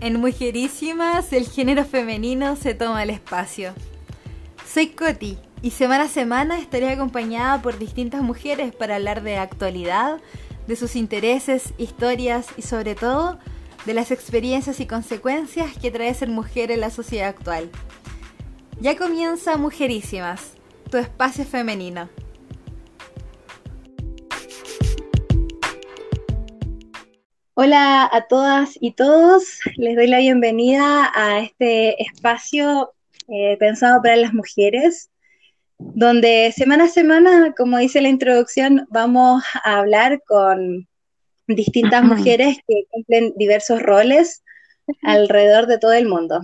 En Mujerísimas, el género femenino se toma el espacio. Soy Coti y semana a semana estaré acompañada por distintas mujeres para hablar de actualidad, de sus intereses, historias y sobre todo de las experiencias y consecuencias que trae ser mujer en la sociedad actual. Ya comienza Mujerísimas, tu espacio femenino. Hola a todas y todos, les doy la bienvenida a este espacio eh, pensado para las mujeres, donde semana a semana, como dice la introducción, vamos a hablar con distintas mujeres que cumplen diversos roles alrededor de todo el mundo.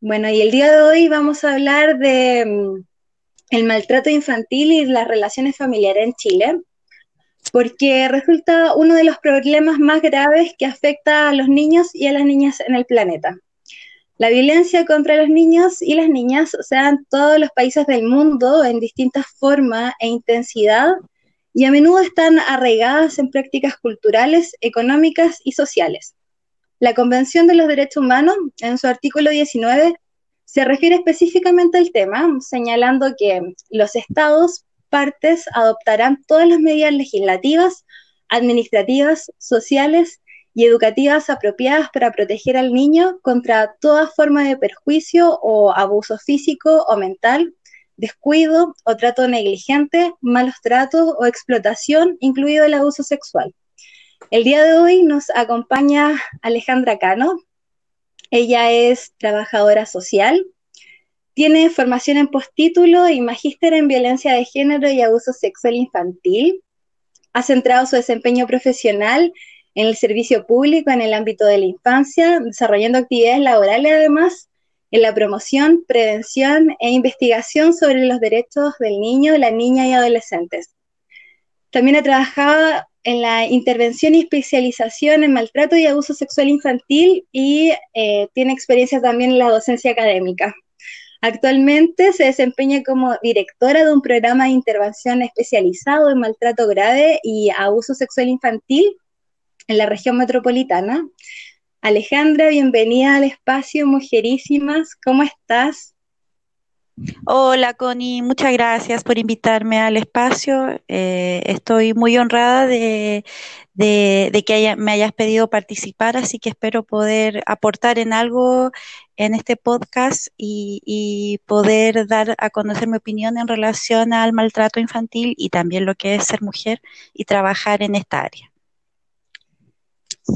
Bueno, y el día de hoy vamos a hablar de mm, el maltrato infantil y las relaciones familiares en Chile porque resulta uno de los problemas más graves que afecta a los niños y a las niñas en el planeta. La violencia contra los niños y las niñas se da en todos los países del mundo en distintas formas e intensidad y a menudo están arraigadas en prácticas culturales, económicas y sociales. La Convención de los Derechos Humanos, en su artículo 19, se refiere específicamente al tema, señalando que los estados partes adoptarán todas las medidas legislativas, administrativas, sociales y educativas apropiadas para proteger al niño contra toda forma de perjuicio o abuso físico o mental, descuido o trato negligente, malos tratos o explotación, incluido el abuso sexual. El día de hoy nos acompaña Alejandra Cano. Ella es trabajadora social, tiene formación en postítulo y magíster en violencia de género y abuso sexual infantil. Ha centrado su desempeño profesional en el servicio público en el ámbito de la infancia, desarrollando actividades laborales además en la promoción, prevención e investigación sobre los derechos del niño, la niña y adolescentes. También ha trabajado en la intervención y especialización en maltrato y abuso sexual infantil y eh, tiene experiencia también en la docencia académica. Actualmente se desempeña como directora de un programa de intervención especializado en maltrato grave y abuso sexual infantil en la región metropolitana. Alejandra, bienvenida al espacio Mujerísimas. ¿Cómo estás? Hola Connie, muchas gracias por invitarme al espacio. Eh, estoy muy honrada de, que me hayas pedido participar, así que espero poder aportar en algo en este podcast y, poder dar a conocer mi opinión en relación al maltrato infantil y también lo que es ser mujer y trabajar en esta área.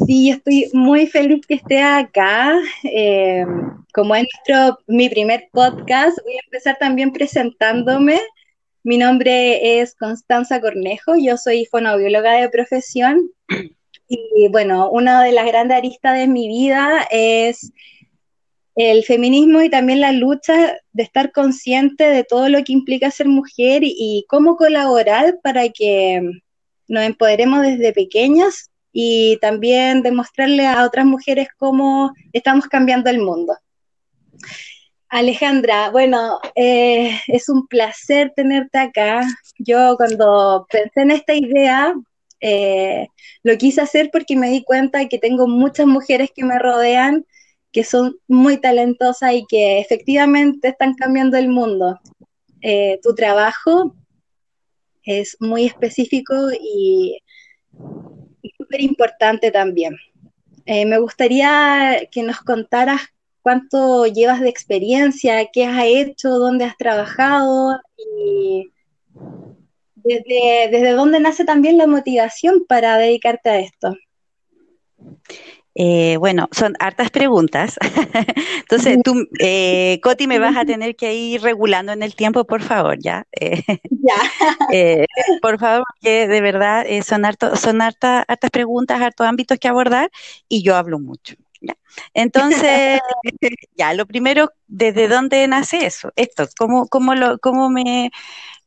Sí, estoy muy feliz que esté acá. Eh, como es nuestro, mi primer podcast, voy a empezar también presentándome. Mi nombre es Constanza Cornejo, yo soy fonobióloga de profesión y bueno, una de las grandes aristas de mi vida es el feminismo y también la lucha de estar consciente de todo lo que implica ser mujer y, cómo colaborar para que nos empoderemos desde pequeñas y también demostrarle a otras mujeres cómo estamos cambiando el mundo. Alejandra, bueno, eh, es un placer tenerte acá. Yo cuando pensé en esta idea, eh, lo quise hacer porque me di cuenta que tengo muchas mujeres que me rodean que son muy talentosas y que efectivamente están cambiando el mundo. Eh, tu trabajo es muy específico y, súper importante también. Eh, me gustaría que nos contaras cuánto llevas de experiencia, qué has hecho, dónde has trabajado y desde, desde dónde nace también la motivación para dedicarte a esto. Eh, bueno, son hartas preguntas. Entonces, tú, eh, Coti, me vas a tener que ir regulando en el tiempo, por favor, ¿ya? Eh, ya. por favor, porque de verdad son, harto, son hartas, hartas preguntas, hartos ámbitos que abordar y yo hablo mucho. ¿ya? Entonces, ya, lo primero, ¿desde dónde nace eso? Esto, ¿cómo, cómo, lo, cómo me,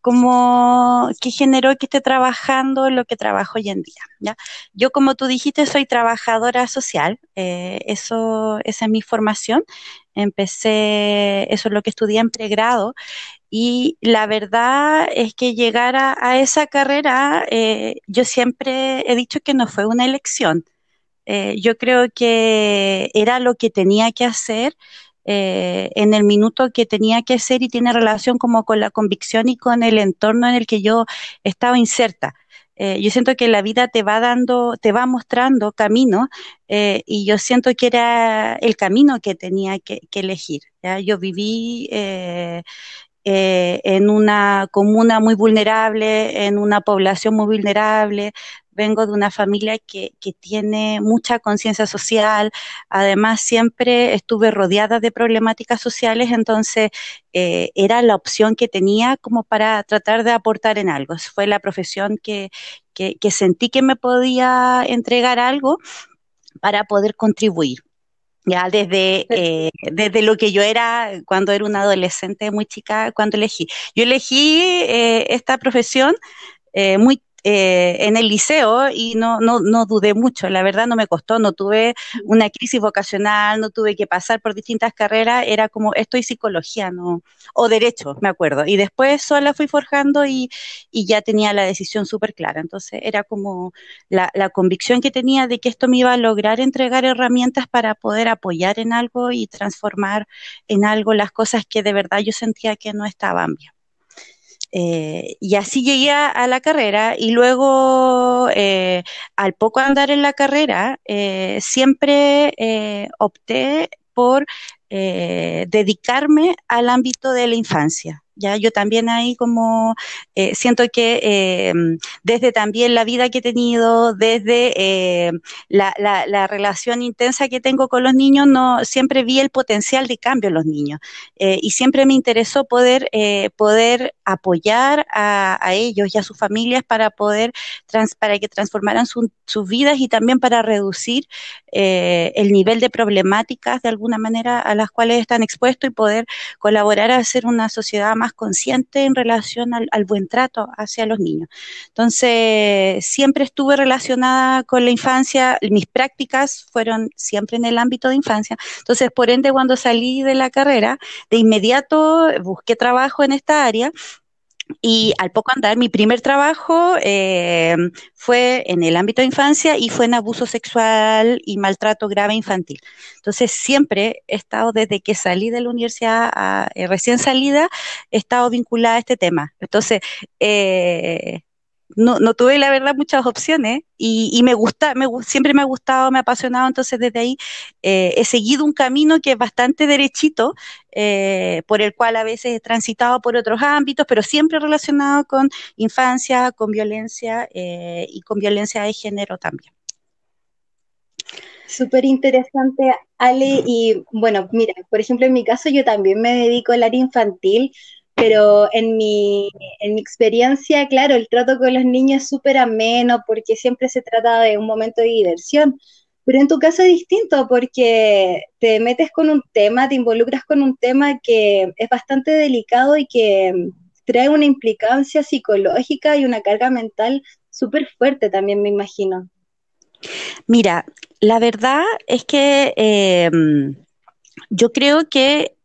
como que generó que esté trabajando lo que trabajo hoy en día. ¿ya? Yo, como tú dijiste, soy trabajadora social, eh, eso, esa es mi formación. Empecé, eso es lo que estudié en pregrado, y la verdad es que llegar a, esa carrera, eh, yo siempre he dicho que no fue una elección, Eh, yo creo que era lo que tenía que hacer eh, en el minuto que tenía que hacer y tiene relación como con la convicción y con el entorno en el que yo estaba inserta. Eh, yo siento que la vida te va dando, te va mostrando camino y yo siento que era el camino que tenía que, elegir. ¿ya? Yo viví eh, en una comuna muy vulnerable, en una población muy vulnerable. Vengo de una familia que, que tiene mucha conciencia social. Además, siempre estuve rodeada de problemáticas sociales, entonces eh, era la opción que tenía como para tratar de aportar en algo. Fue la profesión que, que, que sentí que me podía entregar algo para poder contribuir ya desde, eh, desde lo que yo era cuando era una adolescente muy chica, cuando elegí. Yo elegí eh, esta profesión eh, muy eh, en el liceo y no, no, no dudé mucho, la verdad no me costó, no tuve una crisis vocacional, no tuve que pasar por distintas carreras, era como esto y psicología, no, o derecho, me acuerdo. Y después sola fui forjando y, y ya tenía la decisión súper clara. Entonces era como la, la convicción que tenía de que esto me iba a lograr entregar herramientas para poder apoyar en algo y transformar en algo las cosas que de verdad yo sentía que no estaban bien. Eh, y así llegué a, la carrera y luego, eh, al poco andar en la carrera, eh, siempre opté por dedicarme al ámbito de la infancia. Ya yo también ahí como eh, siento que eh, desde también la vida que he tenido, desde eh, la, la, relación intensa que tengo con los niños, no siempre vi el potencial de cambio en los niños y siempre me interesó poder poder apoyar a, ellos y a sus familias para poder trans, para que transformaran sus vidas y también para reducir el nivel de problemáticas de alguna manera a las cuales están expuestos y poder colaborar a hacer una sociedad más más consciente en relación al, buen trato hacia los niños. Entonces, siempre estuve relacionada con la infancia, mis prácticas fueron siempre en el ámbito de infancia. Entonces, por ende, cuando salí de la carrera, de inmediato busqué trabajo en esta área y al poco andar, mi primer trabajo eh, fue en el ámbito de infancia y fue en abuso sexual y maltrato grave infantil. Entonces, siempre he estado, desde que salí de la universidad, eh, recién salida, he estado vinculada a este tema. Entonces, eh, no, no tuve la verdad muchas opciones y, me gusta, me, siempre me ha gustado, me ha apasionado, entonces desde ahí eh, he seguido un camino que es bastante derechito, eh, por el cual a veces he transitado por otros ámbitos, pero siempre relacionado con infancia, con violencia eh, y con violencia de género también. Súper interesante, Ale. Y bueno, mira, por ejemplo, en mi caso yo también me dedico al área infantil, pero en mi, en mi experiencia, claro, el trato con los niños es súper ameno porque siempre se trata de un momento de diversión. Pero en tu caso es distinto porque te metes con un tema, te involucras con un tema que es bastante delicado y que trae una implicancia psicológica y una carga mental súper fuerte también, me imagino. Mira, la verdad es que eh, yo creo que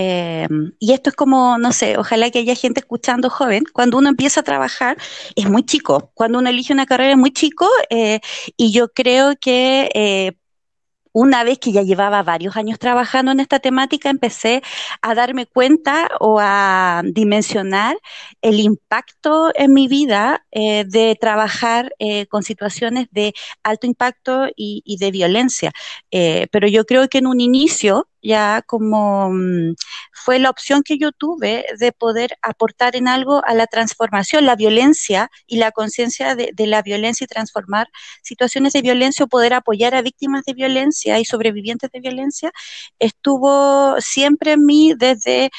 eh, y esto es como, no sé, ojalá que haya gente escuchando joven, cuando uno empieza a trabajar es muy chico, cuando uno elige una carrera es muy chico eh, y yo creo que eh, una vez que ya llevaba varios años trabajando en esta temática, empecé a darme cuenta o a dimensionar el impacto en mi vida eh, de trabajar con situaciones de alto impacto y, de violencia. Pero yo creo que en un inicio ya como mm, fue la opción que yo tuve de poder aportar en algo a la transformación, la violencia y la conciencia de, de, la violencia y transformar situaciones de violencia o poder apoyar a víctimas de violencia y sobrevivientes de violencia, estuvo siempre en mí desde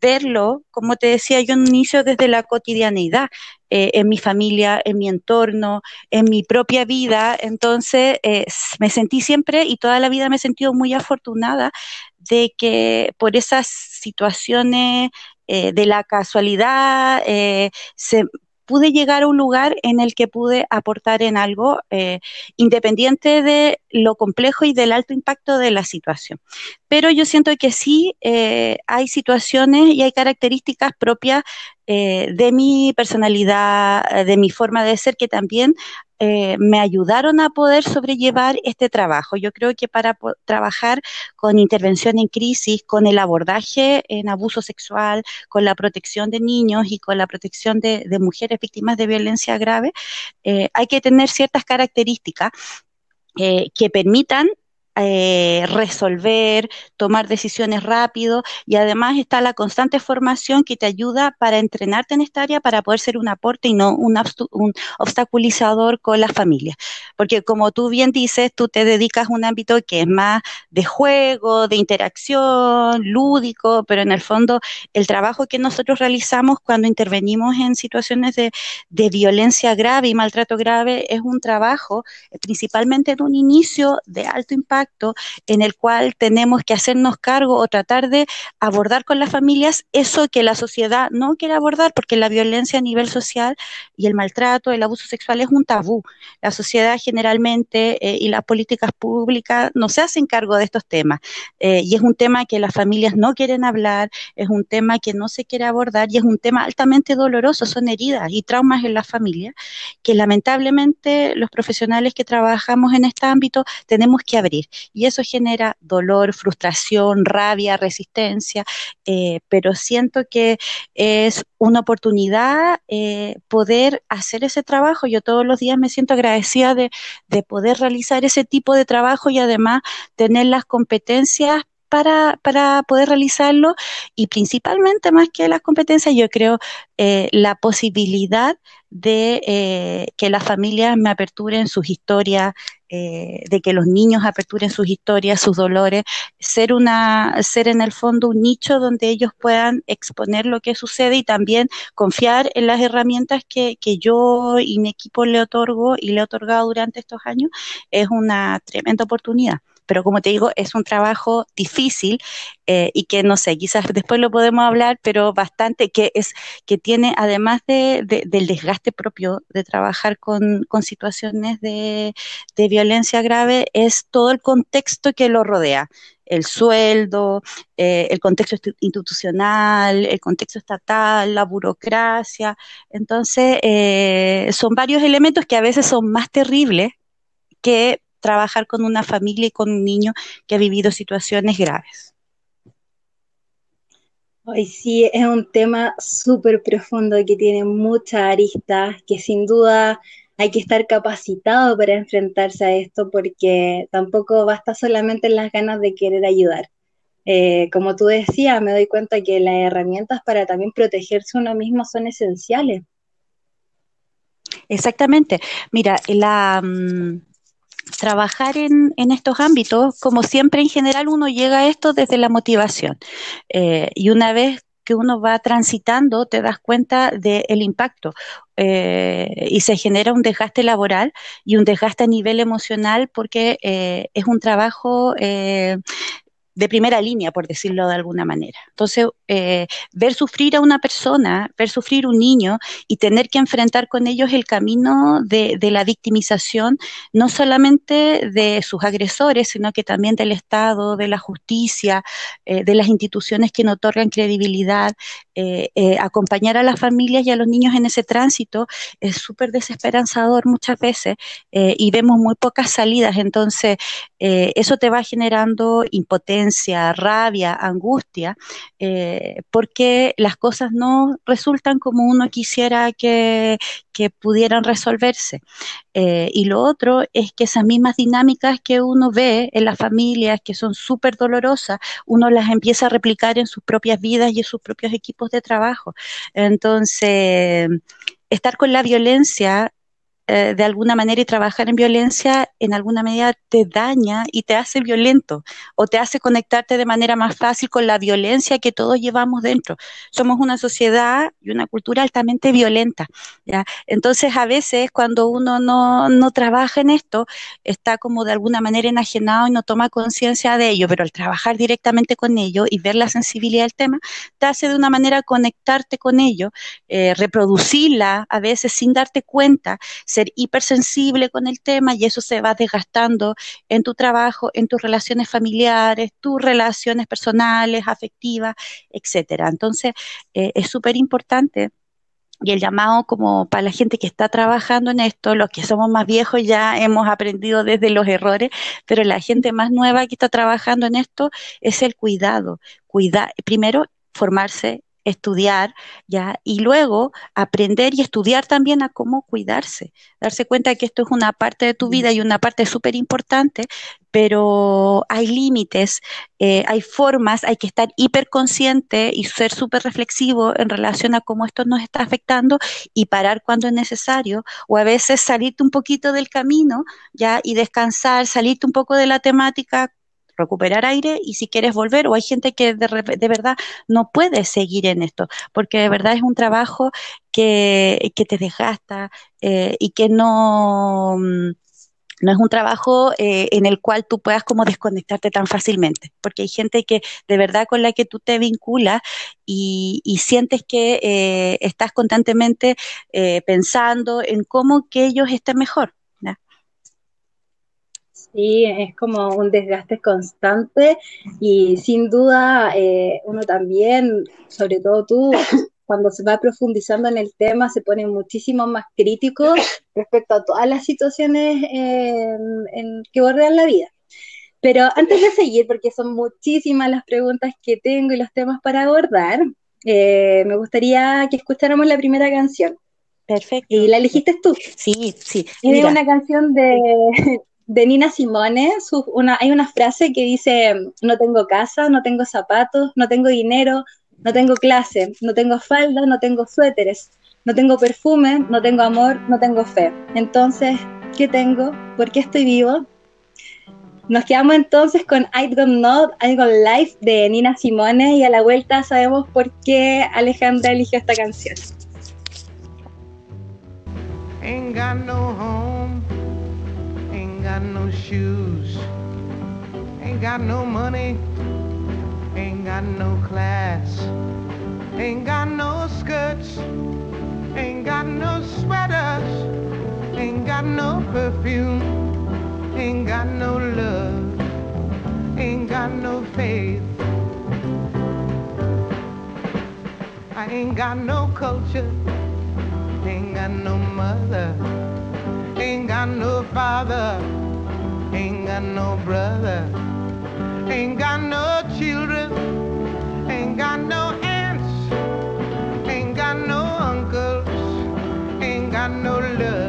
verlo, como te decía yo en inicio, desde la cotidianeidad, eh, en mi familia, en mi entorno, en mi propia vida. Entonces, eh, me sentí siempre y toda la vida me he sentido muy afortunada de que por esas situaciones eh, de la casualidad se, pude llegar a un lugar en el que pude aportar en algo independiente de lo complejo y del alto impacto de la situación. Pero yo siento que sí eh, hay situaciones y hay características propias eh, de mi personalidad, de mi forma de ser, que también eh, me ayudaron a poder sobrellevar este trabajo. Yo creo que para trabajar con intervención en crisis, con el abordaje en abuso sexual, con la protección de niños y con la protección de, mujeres víctimas de violencia grave, eh, hay que tener ciertas características que permitan eh, resolver, tomar decisiones rápido y además está la constante formación que te ayuda para entrenarte en esta área para poder ser un aporte y no un, un obstaculizador con las familias. Porque como tú bien dices, tú te dedicas a un ámbito que es más de juego, de interacción, lúdico, pero en el fondo el trabajo que nosotros realizamos cuando intervenimos en situaciones de, violencia grave y maltrato grave es un trabajo eh, principalmente de un inicio de alto impacto en el cual tenemos que hacernos cargo o tratar de abordar con las familias eso que la sociedad no quiere abordar, porque la violencia a nivel social y el maltrato, el abuso sexual es un tabú. La sociedad generalmente eh, y las políticas públicas no se hacen cargo de estos temas. Eh, y es un tema que las familias no quieren hablar, es un tema que no se quiere abordar y es un tema altamente doloroso, son heridas y traumas en la familia que lamentablemente los profesionales que trabajamos en este ámbito tenemos que abrir y eso genera dolor, frustración, rabia, resistencia, eh, pero siento que es una oportunidad eh, poder hacer ese trabajo. Yo todos los días me siento agradecida de, de poder realizar ese tipo de trabajo y además tener las competencias para, para, poder realizarlo y principalmente más que las competencias, yo creo eh, la posibilidad de eh, que las familias me aperturen sus historias, eh, de que los niños aperturen sus historias, sus dolores, ser una, ser en el fondo un nicho donde ellos puedan exponer lo que sucede y también confiar en las herramientas que, que yo y mi equipo le otorgo y le he otorgado durante estos años, es una tremenda oportunidad pero como te digo, es un trabajo difícil eh, y que no sé, quizás después lo podemos hablar, pero bastante que es que tiene además de, del desgaste propio de trabajar con, con situaciones de, de violencia grave, es todo el contexto que lo rodea el sueldo, eh, el contexto institucional, el contexto estatal, la burocracia. Entonces, eh, son varios elementos que a veces son más terribles que trabajar con una familia y con un niño que ha vivido situaciones graves. Hoy sí, es un tema súper profundo que tiene muchas aristas, que sin duda hay que estar capacitado para enfrentarse a esto porque tampoco basta solamente en las ganas de querer ayudar. Eh, como tú decías, me doy cuenta que las herramientas para también protegerse uno mismo son esenciales. Exactamente. Mira, la, mm, trabajar en, en, estos ámbitos, como siempre en general uno llega a esto desde la motivación. Eh, y una vez que uno va transitando, te das cuenta del impacto eh, y se genera un desgaste laboral y un desgaste a nivel emocional porque eh, es un trabajo eh, de primera línea, por decirlo de alguna manera. Entonces, eh, ver sufrir a una persona, ver sufrir un niño y tener que enfrentar con ellos el camino de, la victimización, no solamente de sus agresores, sino que también del Estado, de la justicia, eh, de las instituciones que no otorgan credibilidad, eh, eh acompañar a las familias y a los niños en ese tránsito es súper desesperanzador muchas veces y vemos muy pocas salidas. Entonces, eso te va generando impotencia rabia, angustia, eh, porque las cosas no resultan como uno quisiera que, pudieran resolverse. Eh, y lo otro es que esas mismas dinámicas que uno ve en las familias, que son súper dolorosas, uno las empieza a replicar en sus propias vidas y en sus propios equipos de trabajo. Entonces, estar con la violencia eh, de alguna manera y trabajar en violencia en alguna medida te daña y te hace violento o te hace conectarte de manera más fácil con la violencia que todos llevamos dentro. Somos una sociedad y una cultura altamente violenta. ¿ya? Entonces a veces cuando uno no, no trabaja en esto está como de alguna manera enajenado y no toma conciencia de ello, pero al trabajar directamente con ello y ver la sensibilidad del tema, te hace de una manera conectarte con ello, eh, reproducirla a veces sin darte cuenta, ser hipersensible con el tema y eso se va desgastando en tu trabajo, en tus relaciones familiares, tus relaciones personales, afectivas, etcétera. Entonces, eh, es súper importante y el llamado como para la gente que está trabajando en esto, los que somos más viejos ya hemos aprendido desde los errores, pero la gente más nueva que está trabajando en esto es el cuidado. Cuida, primero, formarse estudiar, ¿ya? Y luego aprender y estudiar también a cómo cuidarse, darse cuenta que esto es una parte de tu vida y una parte súper importante, pero hay límites, eh, hay formas, hay que estar hiperconsciente y ser súper reflexivo en relación a cómo esto nos está afectando y parar cuando es necesario, o a veces salirte un poquito del camino, ¿ya? Y descansar, salirte un poco de la temática recuperar aire y si quieres volver, o hay gente que de, de, verdad no puede seguir en esto, porque de verdad es un trabajo que, que te desgasta eh, y que no, mm, no es un trabajo eh, en el cual tú puedas como desconectarte tan fácilmente, porque hay gente que de verdad con la que tú te vinculas y, y sientes que eh, estás constantemente pensando en cómo que ellos estén mejor. Sí, es como un desgaste constante y sin duda eh, uno también, sobre todo tú, cuando se va profundizando en el tema, se pone muchísimo más crítico respecto a todas las situaciones en, que bordean la vida. Pero antes de seguir, porque son muchísimas las preguntas que tengo y los temas para abordar, eh, me gustaría que escucháramos la primera canción. Perfecto. ¿Y la elegiste tú? Sí, sí. Es una canción de, de Nina Simone, hay una frase que dice, no tengo casa, no tengo zapatos, no tengo dinero, no tengo clase, no tengo falda, no tengo suéteres, no tengo perfume, no tengo amor, no tengo fe. Entonces, ¿qué tengo? ¿Por qué estoy vivo? Nos quedamos entonces con I Don't Know, I Got Life de Nina Simone y a la vuelta sabemos por qué Alejandra eligió esta canción. Got no shoes, ain't got no money, ain't got no class, ain't got no skirts, ain't got no sweaters, ain't got no perfume, ain't got no love, ain't got no faith. I ain't got no culture, ain't got no mother. Ain't got no father, ain't got no brother, ain't got no children, ain't got no aunts, ain't got no uncles, ain't got no love,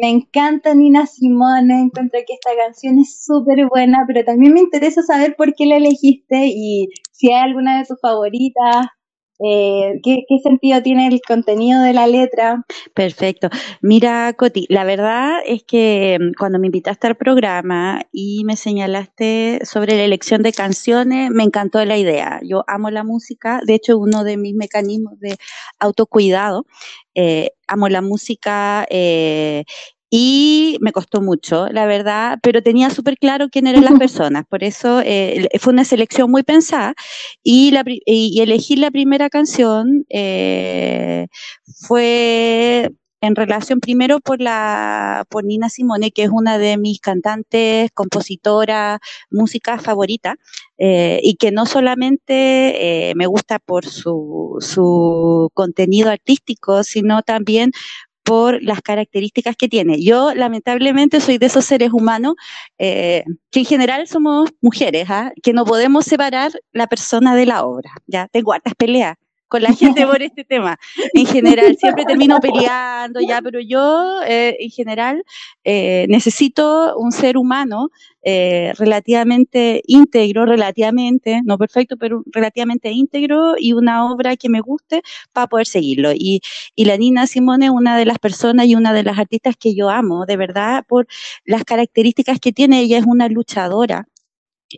me encanta Nina Simone, encuentro que esta canción es súper buena, pero también me interesa saber por qué la elegiste y si hay alguna de tus favoritas eh, ¿qué, sentido tiene el contenido de la letra? Perfecto. Mira, Coti, la verdad es que mm, cuando me invitaste al programa y me señalaste sobre la elección de canciones, me encantó la idea. Yo amo la música, de hecho, uno de mis mecanismos de autocuidado. Eh, amo la música eh, y me costó mucho, la verdad, pero tenía súper claro quién eran las personas, por eso eh, fue una selección muy pensada y, la, y, elegir la primera canción eh, fue en relación primero por la por Nina Simone, que es una de mis cantantes, compositoras, música favorita, eh, y que no solamente me gusta por su, su contenido artístico, sino también por las características que tiene. Yo lamentablemente soy de esos seres humanos eh, que en general somos mujeres, ¿ah? que no podemos separar la persona de la obra. Ya tengo hartas peleas con la gente por este tema. En general, siempre termino peleando ya, pero yo eh, en general eh, necesito un ser humano eh, relativamente íntegro, relativamente, no perfecto, pero relativamente íntegro y una obra que me guste para poder seguirlo. Y, y la Nina Simone es una de las personas y una de las artistas que yo amo, de verdad, por las características que tiene. Ella es una luchadora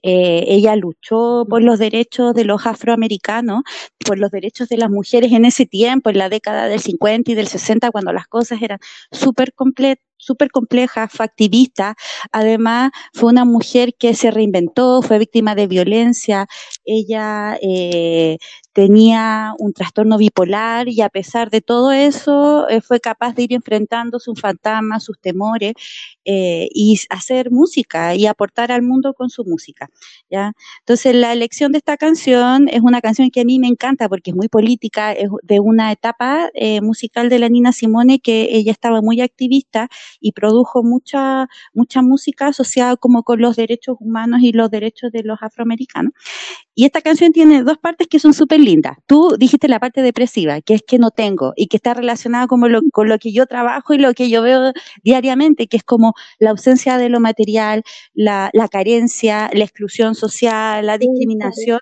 eh, ella luchó por los derechos de los afroamericanos, por los derechos de las mujeres en ese tiempo, en la década del 50 y del 60, cuando las cosas eran súper completas súper compleja, fue activista, además fue una mujer que se reinventó, fue víctima de violencia, ella eh, tenía un trastorno bipolar y a pesar de todo eso eh, fue capaz de ir enfrentando sus fantasmas, sus temores eh, y hacer música y aportar al mundo con su música. ¿ya? Entonces la elección de esta canción es una canción que a mí me encanta porque es muy política, es de una etapa musical de la Nina Simone que ella estaba muy activista y produjo mucha, mucha música asociada como con los derechos humanos y los derechos de los afroamericanos. Y esta canción tiene dos partes que son súper lindas. Tú dijiste la parte depresiva, que es que no tengo y que está relacionada con lo, con lo que yo trabajo y lo que yo veo diariamente, que es como la ausencia de lo material, la, la carencia, la exclusión social, la discriminación.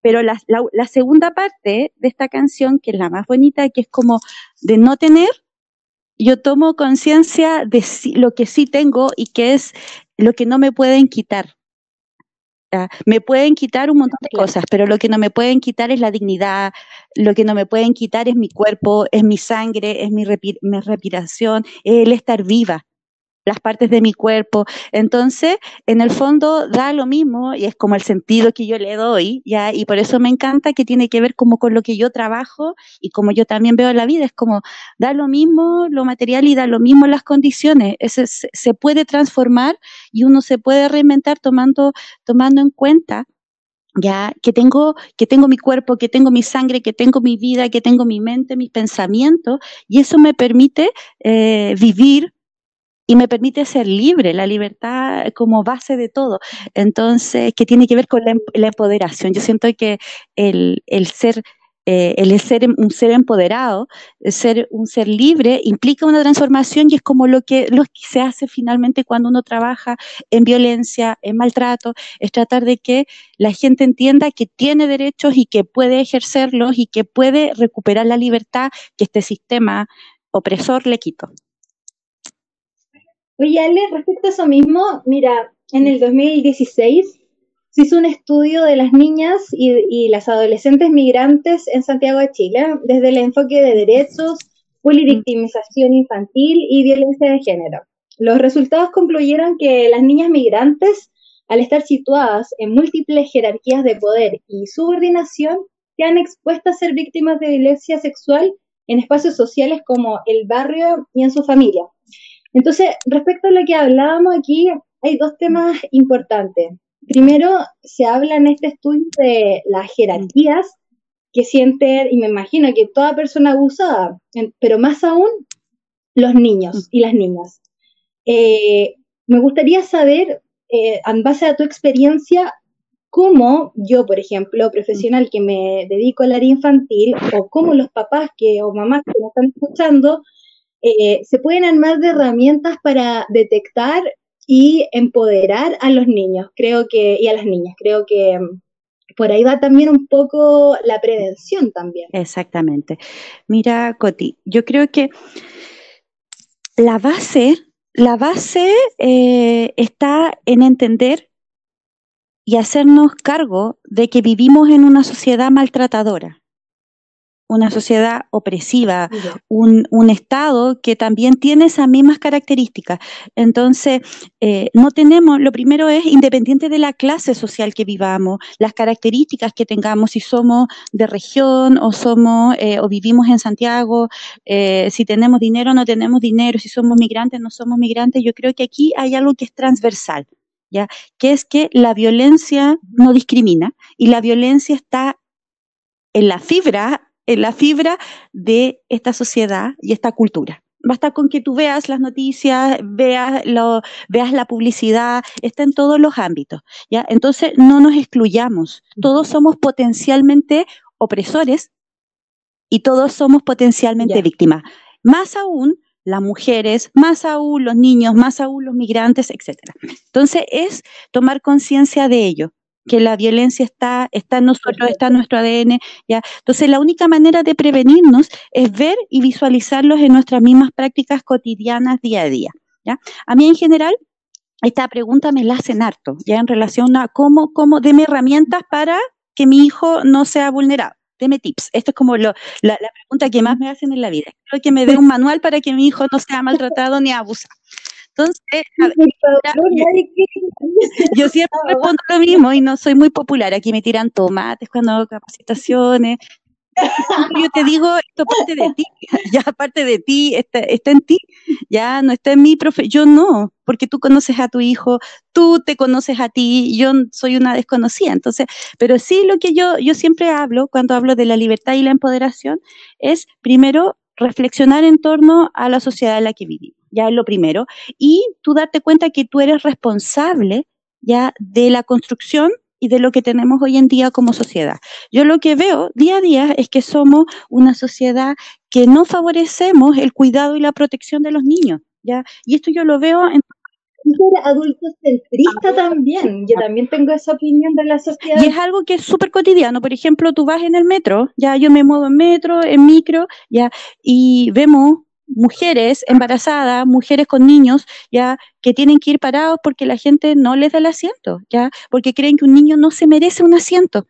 Pero la, la, la segunda parte de esta canción, que es la más bonita, que es como de no tener, yo tomo conciencia de lo que sí tengo y que es lo que no me pueden quitar. Me pueden quitar un montón de cosas, pero lo que no me pueden quitar es la dignidad, lo que no me pueden quitar es mi cuerpo, es mi sangre, es mi, mi respiración, es el estar viva las partes de mi cuerpo. Entonces, en el fondo da lo mismo y es como el sentido que yo le doy, ¿ya? Y por eso me encanta que tiene que ver como con lo que yo trabajo y como yo también veo la vida, es como da lo mismo lo material y da lo mismo las condiciones. Ese, se puede transformar y uno se puede reinventar tomando, tomando en cuenta ya que tengo que tengo mi cuerpo, que tengo mi sangre, que tengo mi vida, que tengo mi mente, mis pensamientos y eso me permite eh, vivir y me permite ser libre, la libertad como base de todo. Entonces, que tiene que ver con la, em, empoderación. Yo siento que el, el ser eh, el ser un ser empoderado, ser un ser libre, implica una transformación y es como lo que, lo que se hace finalmente cuando uno trabaja en violencia, en maltrato, es tratar de que la gente entienda que tiene derechos y que puede ejercerlos y que puede recuperar la libertad que este sistema opresor le quitó. Oye, Ale, respecto a eso mismo, mira, en el 2016 se hizo un estudio de las niñas y, las adolescentes migrantes en Santiago de Chile desde el enfoque de derechos, polivictimización infantil y violencia de género. Los resultados concluyeron que las niñas migrantes, al estar situadas en múltiples jerarquías de poder y subordinación, quedan expuestas a ser víctimas de violencia sexual en espacios sociales como el barrio y en su familia. Entonces, respecto a lo que hablábamos aquí, hay dos temas importantes. Primero, se habla en este estudio de las jerarquías que sienten, y me imagino que toda persona abusada, pero más aún los niños y las niñas. Eh, me gustaría saber, eh, en base a tu experiencia, cómo yo, por ejemplo, profesional que me dedico al área infantil, o cómo los papás que, o mamás que me están escuchando, eh, se pueden armar de herramientas para detectar y empoderar a los niños, creo que, y a las niñas. Creo que mm, por ahí va también un poco la prevención también. Exactamente. Mira, Coti, yo creo que la base, la base eh, está en entender y hacernos cargo de que vivimos en una sociedad maltratadora una sociedad opresiva, un, Estado que también tiene esas mismas características. Entonces, eh, no tenemos, lo primero es, independiente de la clase social que vivamos, las características que tengamos, si somos de región o somos eh, o vivimos en Santiago, eh, si tenemos dinero o no tenemos dinero, si somos migrantes o no somos migrantes, yo creo que aquí hay algo que es transversal. ¿Ya? que es que la violencia no discrimina y la violencia está en la fibra la fibra de esta sociedad y esta cultura. Basta con que tú veas las noticias, veas, lo, veas la publicidad, está en todos los ámbitos. ¿ya? Entonces, no nos excluyamos. Todos somos potencialmente opresores y todos somos potencialmente víctimas. Más aún las mujeres, más aún los niños, más aún los migrantes, etc. Entonces, es tomar conciencia de ello que la violencia está, está en nosotros, está en nuestro ADN, ¿ya? Entonces, la única manera de prevenirnos es ver y visualizarlos en nuestras mismas prácticas cotidianas día a día, ¿ya? A mí en general, esta pregunta me la hacen harto, ya en relación a cómo, cómo, deme herramientas para que mi hijo no sea vulnerado. Deme tips. Esto es como lo, la, la, pregunta que más me hacen en la vida. Que me dé un manual para que mi hijo no sea maltratado ni abusado. Entonces, yo siempre respondo lo mismo y no soy muy popular. Aquí me tiran tomates cuando hago capacitaciones. Yo te digo, esto parte de ti, ya parte de ti, está, está en ti, ya no está en mi profe, yo no, porque tú conoces a tu hijo, tú te conoces a ti, yo soy una desconocida, entonces, pero sí lo que yo, yo siempre hablo cuando hablo de la libertad y la empoderación es primero reflexionar en torno a la sociedad en la que vivimos ya es lo primero, y tú darte cuenta que tú eres responsable ya de la construcción y de lo que tenemos hoy en día como sociedad. Yo lo que veo día a día es que somos una sociedad que no favorecemos el cuidado y la protección de los niños, ¿ya? Y esto yo lo veo en adulto centrista también. Yo también tengo esa opinión de la sociedad. Y es algo que es súper cotidiano. Por ejemplo, tú vas en el metro, ya yo me muevo en metro, en micro, ya, y vemos mujeres embarazadas, mujeres con niños, ya que tienen que ir parados porque la gente no les da el asiento, ya, porque creen que un niño no se merece un asiento,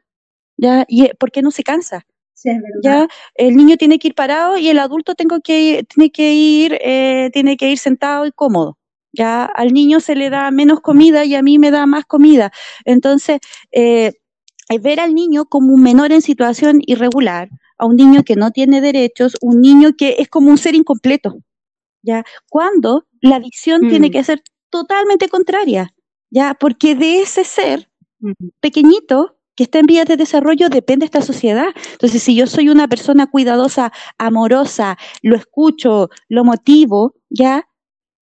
ya, y eh, porque no se cansa. ya el niño tiene que ir parado y el adulto tengo que tiene que ir eh, tiene que ir sentado y cómodo ya al niño se le da menos comida y a mí me da más comida entonces eh, ver al niño como un menor en situación irregular a un niño que no tiene derechos, un niño que es como un ser incompleto, ¿ya? Cuando la visión tiene mm. que ser totalmente contraria, ¿ya? Porque de ese ser pequeñito que está en vías de desarrollo depende esta sociedad. Entonces, si yo soy una persona cuidadosa, amorosa, lo escucho, lo motivo, ¿ya?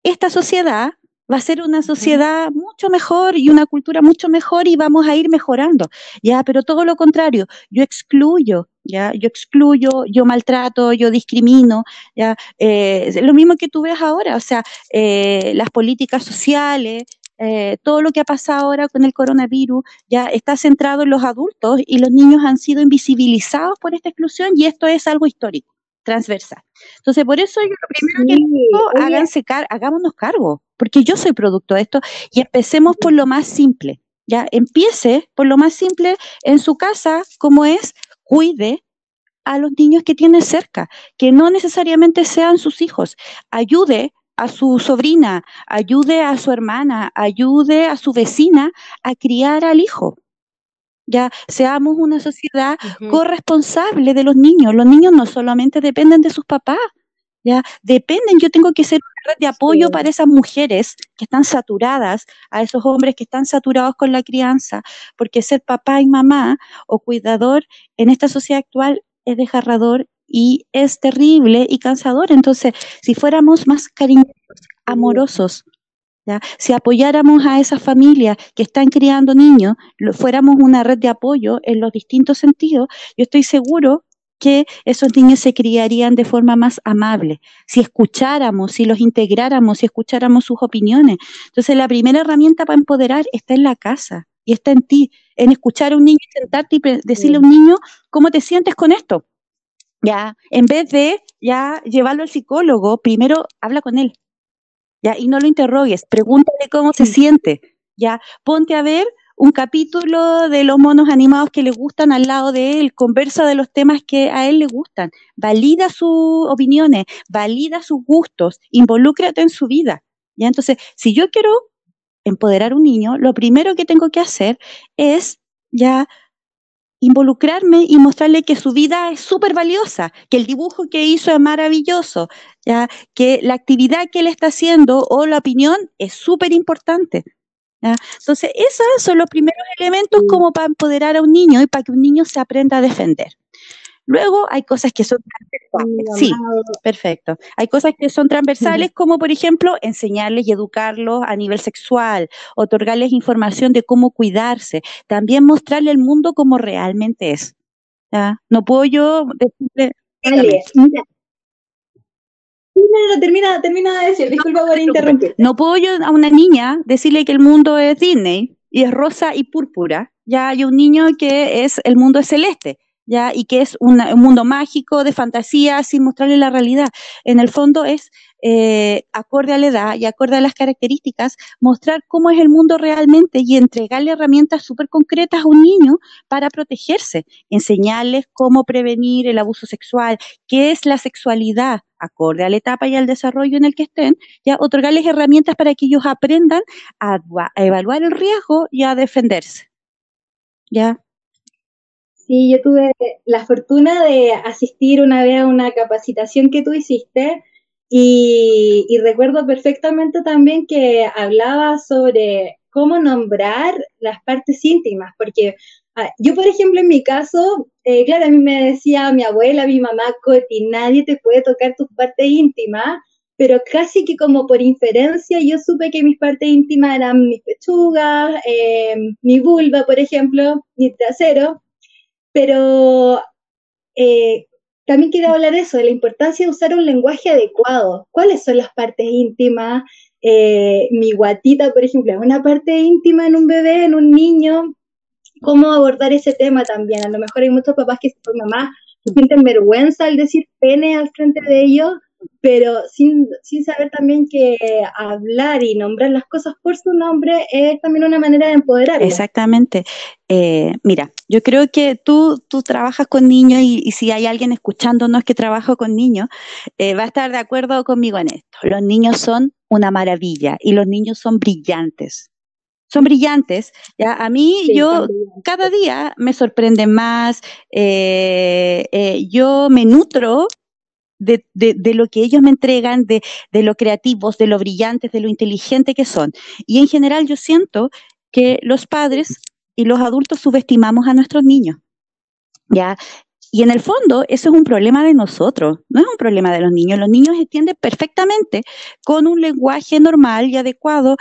Esta sociedad va a ser una sociedad mucho mejor y una cultura mucho mejor y vamos a ir mejorando, ¿ya? Pero todo lo contrario, yo excluyo, ¿ya? Yo excluyo, yo maltrato, yo discrimino, ¿ya? Eh, lo mismo que tú ves ahora, o sea, eh, las políticas sociales, eh, todo lo que ha pasado ahora con el coronavirus ya está centrado en los adultos y los niños han sido invisibilizados por esta exclusión y esto es algo histórico, transversal. Entonces, por eso yo lo primero que digo, háganse car hagámonos cargo, porque yo soy producto de esto y empecemos por lo más simple. Ya empiece por lo más simple en su casa, como es cuide a los niños que tiene cerca, que no necesariamente sean sus hijos. Ayude a su sobrina, ayude a su hermana, ayude a su vecina a criar al hijo. Ya seamos una sociedad corresponsable de los niños. Los niños no solamente dependen de sus papás, ya dependen. Yo tengo que ser una red de apoyo para esas mujeres que están saturadas, a esos hombres que están saturados con la crianza, porque ser papá y mamá o cuidador en esta sociedad actual es desgarrador y es terrible y cansador. Entonces, si fuéramos más cariñosos, amorosos, si apoyáramos a esas familias que están criando niños, fuéramos una red de apoyo en los distintos sentidos, yo estoy seguro que esos niños se criarían de forma más amable, si escucháramos, si los integráramos, si escucháramos sus opiniones. Entonces, la primera herramienta para empoderar está en la casa y está en ti, en escuchar a un niño, sentarte y decirle a un niño, ¿cómo te sientes con esto? Ya, en vez de ya llevarlo al psicólogo, primero habla con él. Ya, y no lo interrogues, pregúntale cómo se siente. Ya, ponte a ver un capítulo de los monos animados que le gustan al lado de él, conversa de los temas que a él le gustan, valida sus opiniones, valida sus gustos, involúcrate en su vida. ¿ya? Entonces, si yo quiero empoderar a un niño, lo primero que tengo que hacer es ya involucrarme y mostrarle que su vida es súper valiosa, que el dibujo que hizo es maravilloso, ya que la actividad que él está haciendo o la opinión es súper importante. Entonces, esos son los primeros elementos como para empoderar a un niño y para que un niño se aprenda a defender. Luego hay cosas que son transversales. Sí, perfecto. Hay cosas que son transversales como, por ejemplo, enseñarles y educarlos a nivel sexual, otorgarles información de cómo cuidarse, también mostrarle el mundo como realmente es. No puedo yo decirle... No, no, termina, termina de decir, disculpa por interrumpir. No puedo yo a una niña decirle que el mundo es Disney y es rosa y púrpura. Ya hay un niño que es el mundo es celeste. Y que es un mundo mágico de fantasía sin mostrarle la realidad. En el fondo es eh, acorde a la edad y acorde a las características, mostrar cómo es el mundo realmente y entregarle herramientas súper concretas a un niño para protegerse, enseñarles cómo prevenir el abuso sexual, qué es la sexualidad, acorde a la etapa y al desarrollo en el que estén, ya otorgarles herramientas para que ellos aprendan a, a evaluar el riesgo y a defenderse. ¿Ya? Sí, yo tuve la fortuna de asistir una vez a una capacitación que tú hiciste y, recuerdo perfectamente también que hablaba sobre cómo nombrar las partes íntimas, porque ah, yo, por ejemplo, en mi caso, eh, claro, a mí me decía mi abuela, mi mamá, Coti, nadie te puede tocar tus partes íntimas, pero casi que como por inferencia yo supe que mis partes íntimas eran mis pechugas, eh, mi vulva, por ejemplo, mi trasero, pero eh, también quiero hablar de eso, de la importancia de usar un lenguaje adecuado. ¿Cuáles son las partes íntimas? Eh, mi guatita, por ejemplo, es una parte íntima en un bebé, en un niño. ¿Cómo abordar ese tema también? A lo mejor hay muchos papás que por mamá sienten vergüenza al decir pene al frente de ellos, pero sin, sin saber también que hablar y nombrar las cosas por su nombre es también una manera de empoderar. Exactamente. Eh, mira, yo creo que tú, tú trabajas con niños y, si hay alguien escuchándonos que trabaja con niños, eh, va a estar de acuerdo conmigo en esto. Los niños son una maravilla y los niños son brillantes son brillantes. ¿ya? A mí, yo cada día me sorprende más, eh, yo me nutro de, de, lo que ellos me entregan, de, de lo creativos, de lo brillantes, de lo inteligente que son. Y en general yo siento que los padres y los adultos subestimamos a nuestros niños. ¿Ya? Y en el fondo, eso es un problema de nosotros, no es un problema de los niños. Los niños entienden perfectamente con un lenguaje normal y adecuado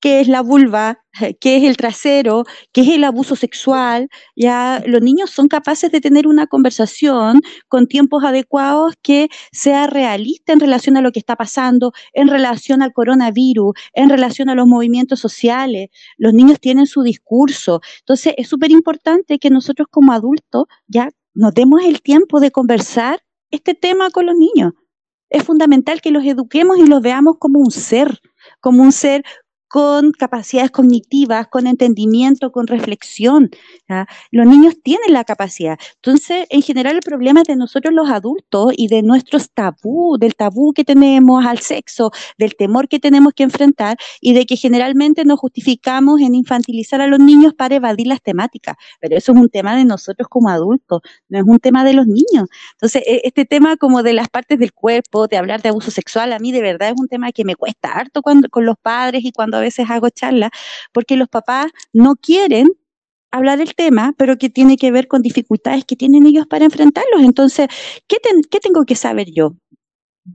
qué es la vulva, qué es el trasero, qué es el abuso sexual. Ya los niños son capaces de tener una conversación con tiempos adecuados que sea realista en relación a lo que está pasando, en relación al coronavirus, en relación a los movimientos sociales. Los niños tienen su discurso. Entonces es súper importante que nosotros como adultos ya nos demos el tiempo de conversar este tema con los niños. Es fundamental que los eduquemos y los veamos como un ser, como un ser con capacidades cognitivas, con entendimiento, con reflexión. Los niños tienen la capacidad. Entonces, en general, el problema es de nosotros los adultos y de nuestros tabú, del tabú que tenemos al sexo, del temor que tenemos que enfrentar y de que generalmente nos justificamos en infantilizar a los niños para evadir las temáticas. Pero eso es un tema de nosotros como adultos, no es un tema de los niños. Entonces, e, este tema como de las partes del cuerpo, de hablar de abuso sexual, a mí de verdad es un tema que me cuesta harto cuando, con los padres y cuando a veces hago charlas, porque los papás no quieren hablar del tema, pero que tiene que ver con dificultades que tienen ellos para enfrentarlos. Entonces, ¿qué, ¿qué tengo que saber yo?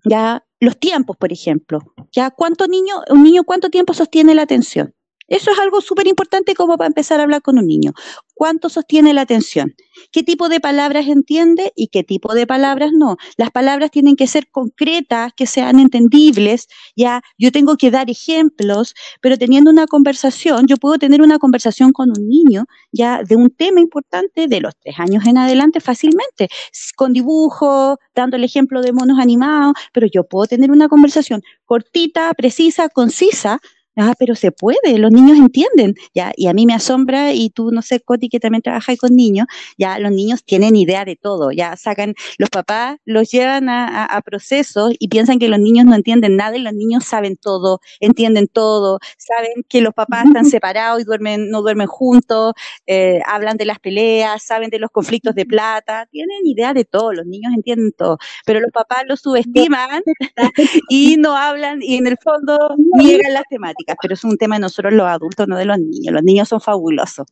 Ya los tiempos, por ejemplo. Ya cuánto niño, un niño cuánto tiempo sostiene la atención. Eso es algo súper importante como para empezar a hablar con un niño. cuánto sostiene la atención, qué tipo de palabras entiende y qué tipo de palabras no. Las palabras tienen que ser concretas, que sean entendibles, ya yo tengo que dar ejemplos, pero teniendo una conversación, yo puedo tener una conversación con un niño ya de un tema importante de los tres años en adelante fácilmente, con dibujo, dando el ejemplo de monos animados, pero yo puedo tener una conversación cortita, precisa, concisa, Ah, pero se puede, los niños entienden, ya, y a mí me asombra, y tú, no sé, Coti, que también trabajas con niños, ya los niños tienen idea de todo, ya sacan, los papás los llevan a, a, procesos y piensan que los niños no entienden nada y los niños saben todo, entienden todo, saben que los papás están separados y duermen, no duermen juntos, eh, hablan de las peleas, saben de los conflictos de plata, tienen idea de todo, los niños entienden todo, pero los papás los subestiman y no hablan y en el fondo niegan las temáticas pero es un tema de nosotros los adultos, no de los niños. Los niños son fabulosos.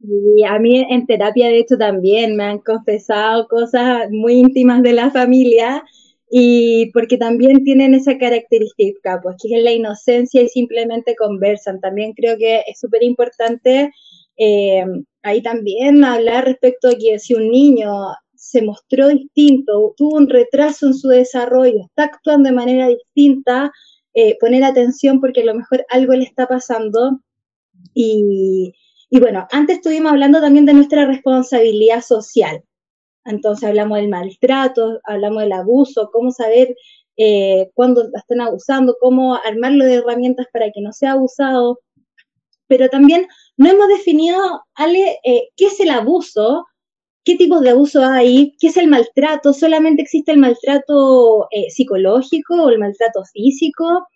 Y a mí en terapia, de hecho, también me han confesado cosas muy íntimas de la familia y porque también tienen esa característica, pues que es la inocencia y simplemente conversan. También creo que es súper importante eh, ahí también hablar respecto a que si un niño se mostró distinto, tuvo un retraso en su desarrollo, está actuando de manera distinta, eh, poner atención porque a lo mejor algo le está pasando. Y, bueno, antes estuvimos hablando también de nuestra responsabilidad social. Entonces hablamos del maltrato, hablamos del abuso, cómo saber eh, cuándo están abusando, cómo armarlo de herramientas para que no sea abusado. Pero también no hemos definido, Ale, eh, qué es el abuso, qué tipos de abuso hay, qué es el maltrato, solamente existe el maltrato eh, psicológico o el maltrato físico,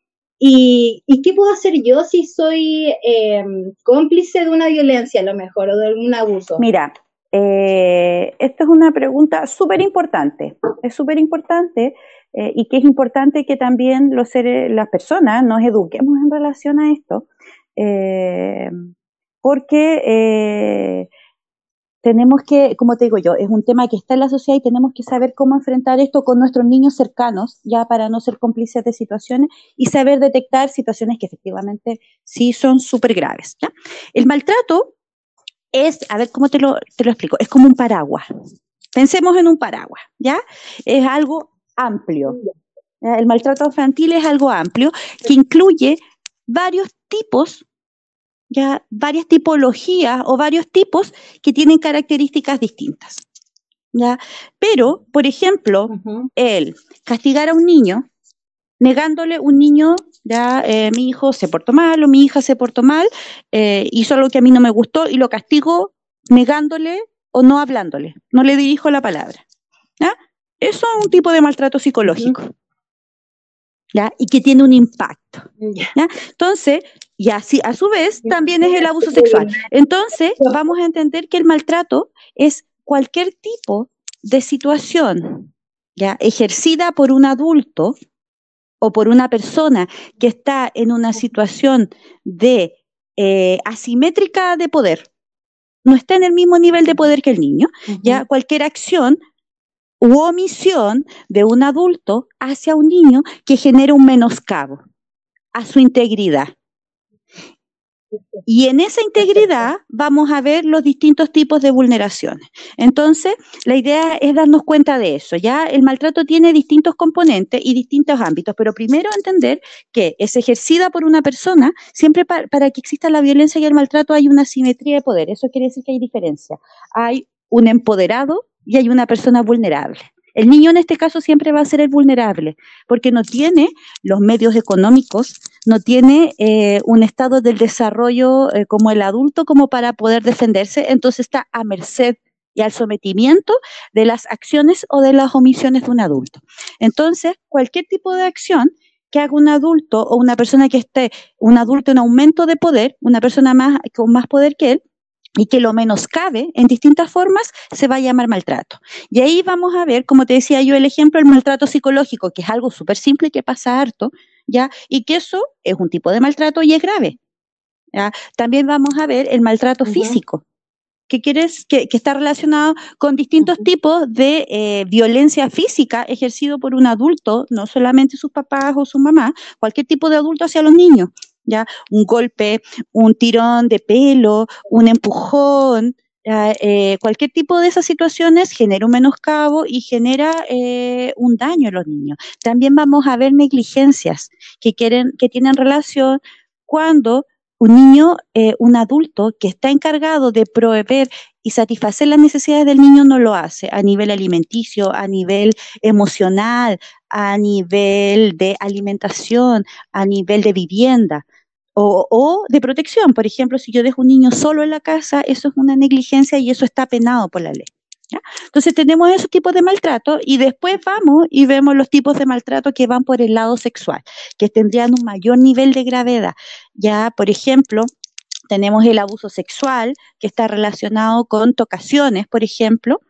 ¿Y, qué puedo hacer yo si soy eh, cómplice de una violencia a lo mejor o de algún abuso? Mira, eh, esta es una pregunta súper importante, es súper importante y que es importante que también las personas nos eduquemos en relación a esto, porque tenemos que, como te digo yo, es un tema que está en la sociedad y tenemos que saber cómo enfrentar esto con nuestros niños cercanos, ya para no ser cómplices de situaciones y saber detectar situaciones que efectivamente sí son súper graves. El maltrato es, a ver cómo te lo, te lo explico, es como un paraguas. Pensemos en un paraguas, ¿ya? Es algo amplio. El maltrato infantil es algo amplio que incluye varios tipos ya varias tipologías o varios tipos que tienen características distintas. ¿ya? Pero, por ejemplo, el castigar a un niño, negándole un niño, ya eh, mi hijo se portó mal o mi hija se portó mal, eh, hizo algo que a mí no me gustó y lo castigo negándole o no hablándole, no le dirijo la palabra. ¿ya? Eso es un tipo de maltrato psicológico. ¿Ya? y que tiene un impacto. ¿ya? Entonces, y así, a su vez, también es el abuso sexual. Entonces, vamos a entender que el maltrato es cualquier tipo de situación ¿ya? ejercida por un adulto o por una persona que está en una situación de eh, asimétrica de poder. No está en el mismo nivel de poder que el niño. Ya cualquier acción u omisión de un adulto hacia un niño que genera un menoscabo a su integridad y en esa integridad vamos a ver los distintos tipos de vulneraciones. Entonces, la idea es darnos cuenta de eso. Ya el maltrato tiene distintos componentes y distintos ámbitos, pero primero entender que es ejercida por una persona, siempre para, que exista la violencia y el maltrato hay una simetría de poder. Eso quiere decir que hay diferencia. Hay un empoderado y hay una persona vulnerable. El niño en este caso siempre va a ser el vulnerable, porque no tiene los medios económicos, no tiene eh, un estado del desarrollo eh, como el adulto como para poder defenderse, entonces está a merced y al sometimiento de las acciones o de las omisiones de un adulto. Entonces, cualquier tipo de acción que haga un adulto o una persona que esté, un adulto en aumento de poder, una persona más con más poder que él, y que lo menoscabe en distintas formas, se va a llamar maltrato. Y ahí vamos a ver, como te decía yo, el ejemplo del maltrato psicológico, que es algo súper simple que pasa harto, ¿ya? Y que eso es un tipo de maltrato y es grave. ¿ya? También vamos a ver el maltrato físico, que, quieres, que, está relacionado con distintos tipos de eh, violencia física ejercido por un adulto, no solamente sus papás o su mamá, cualquier tipo de adulto hacia los niños. ¿ya? Un golpe, un tirón de pelo, un empujón, eh, cualquier tipo de esas situaciones genera un menoscabo y genera eh, un daño en los niños. También vamos a ver negligencias que, quieren, que tienen relación cuando un niño, eh, un adulto que está encargado de proveer y satisfacer las necesidades del niño no lo hace a nivel alimenticio, a nivel emocional, a nivel de alimentación, a nivel de vivienda o, de protección. Por ejemplo, si yo dejo un niño solo en la casa, eso es una negligencia y eso está penado por la ley. Entonces tenemos esos tipos de maltrato y después vamos y vemos los tipos de maltrato que van por el lado sexual, que tendrían un mayor nivel de gravedad. Ya, por ejemplo, tenemos el abuso sexual, que está relacionado con tocaciones, por ejemplo.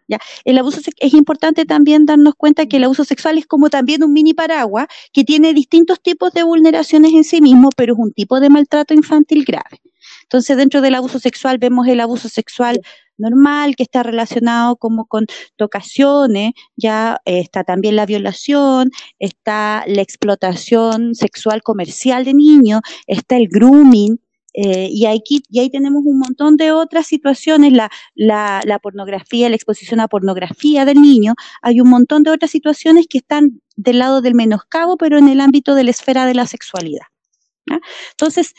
El abuso es importante también darnos cuenta que el abuso sexual es como también un mini paraguas que tiene distintos tipos de vulneraciones en sí mismo, pero es un tipo de maltrato infantil grave. Entonces, dentro del abuso sexual vemos el abuso sexual normal que está relacionado como con tocaciones, ya eh, está también la violación, está la explotación sexual comercial de niños, está el grooming, eh, y, aquí, y ahí tenemos un montón de otras situaciones, la, la, la, pornografía, la exposición a pornografía del niño, hay un montón de otras situaciones que están del lado del menoscabo, pero en el ámbito de la esfera de la sexualidad. Entonces,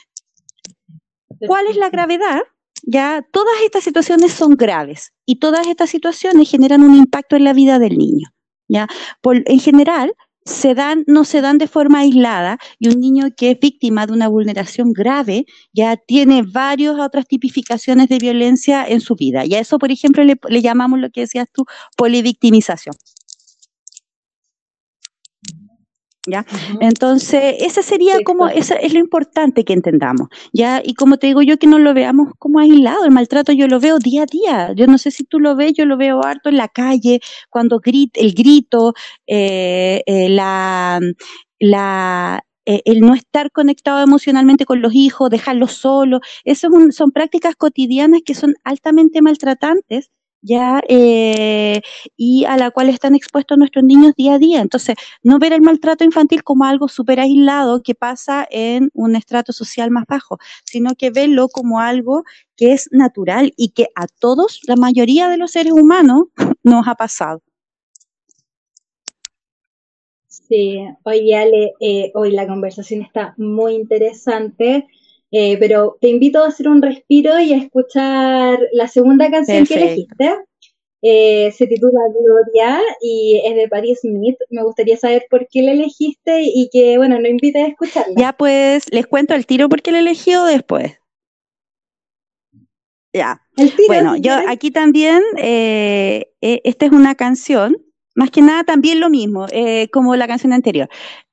¿cuál es la gravedad? Ya todas estas situaciones son graves y todas estas situaciones generan un impacto en la vida del niño. ¿ya? Por, en general, se dan, no se dan de forma aislada y un niño que es víctima de una vulneración grave ya tiene varias otras tipificaciones de violencia en su vida. Y a eso, por ejemplo, le, le llamamos lo que decías tú, polivictimización. ¿Ya? Entonces, ese sería como, eso es lo importante que entendamos, ¿ya? Y como te digo yo, que no lo veamos como aislado, el maltrato yo lo veo día a día, yo no sé si tú lo ves, yo lo veo harto en la calle, cuando grita, el grito, eh, eh, la, la, eh, el no estar conectado emocionalmente con los hijos, dejarlos solos, eso son prácticas cotidianas que son altamente maltratantes ya eh, y a la cual están expuestos nuestros niños día a día. Entonces, no ver el maltrato infantil como algo súper aislado que pasa en un estrato social más bajo, sino que verlo como algo que es natural y que a todos, la mayoría de los seres humanos, nos ha pasado. Sí, eh, hoy la conversación está muy interesante. Eh, pero te invito a hacer un respiro y a escuchar la segunda canción que elegiste. Eh, se titula Gloria y es de Patti Smith. Me gustaría saber por qué la elegiste y que, bueno, no invite a escucharla. Ya, pues, les cuento el tiro por qué la elegí o después. Ya. bueno, yo aquí también, eh, esta es una canción, más que nada también lo mismo, como la canción anterior.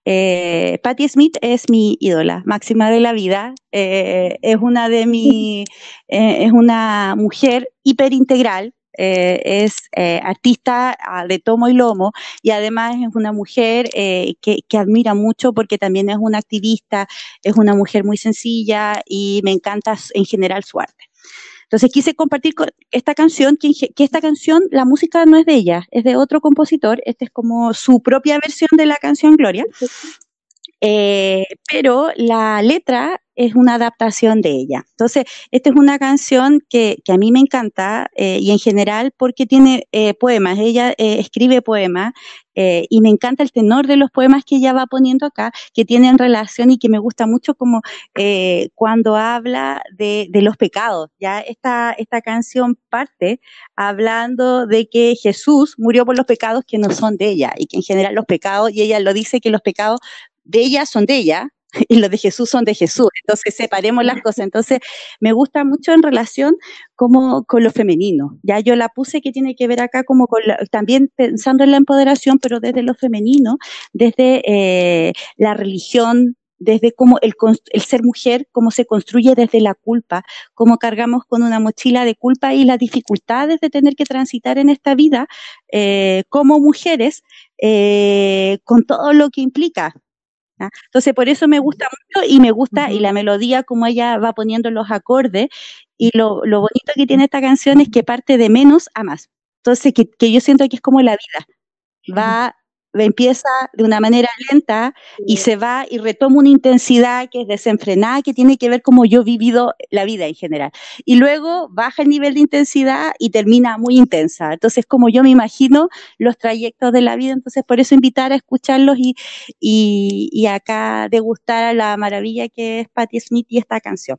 Eh, Patti Smith es mi ídola máxima de la vida. Eh, es una de mi, eh, es una mujer hiperintegral. es artista ah, de tomo y lomo y además es una mujer que, que, admira mucho porque también es una activista, es una mujer muy sencilla y me encanta en general su arte. Entonces quise compartir esta canción, que, esta canción, la música no es de ella, es de otro compositor, esta es como su propia versión de la canción Gloria, eh, pero la letra es una adaptación de ella. Entonces, esta es una canción que, a mí me encanta eh, y en general porque tiene eh, poemas. Ella escribe poemas y me encanta el tenor de los poemas que ella va poniendo acá, que tienen relación y que me gusta mucho como cuando habla de, de, los pecados. Ya esta, esta canción parte hablando de que Jesús murió por los pecados que no son de ella y que en general los pecados, y ella lo dice que los pecados de ella son de ella, y los de Jesús son de Jesús. Entonces, separemos las cosas. Entonces, me gusta mucho en relación como con lo femenino. Ya yo la puse que tiene que ver acá como con también pensando en la empoderación, pero desde lo femenino, desde eh, la religión, desde cómo el, el, ser mujer, cómo se construye desde la culpa, cómo cargamos con una mochila de culpa y las dificultades de tener que transitar en esta vida eh, como mujeres, eh, con todo lo que implica, entonces, por eso me gusta mucho y me gusta y la melodía, como ella va poniendo los acordes. Y lo, lo, bonito que tiene esta canción es que parte de menos a más. Entonces, que, que yo siento que es como la vida. Va, empieza de una manera lenta y se va y retoma una intensidad que es desenfrenada, que tiene que ver como yo he vivido la vida en general. Y luego baja el nivel de intensidad y termina muy intensa. Entonces, como yo me imagino los trayectos de la vida, entonces por eso invitar a escucharlos y, y, y acá degustar a la maravilla que es Patti Smith y esta canción.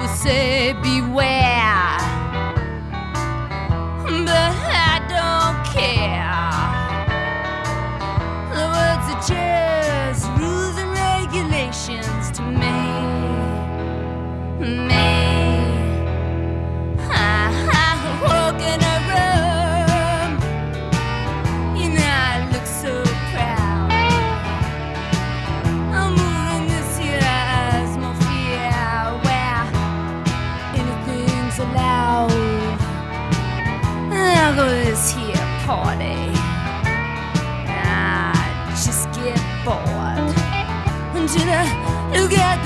people say beware, Yeah.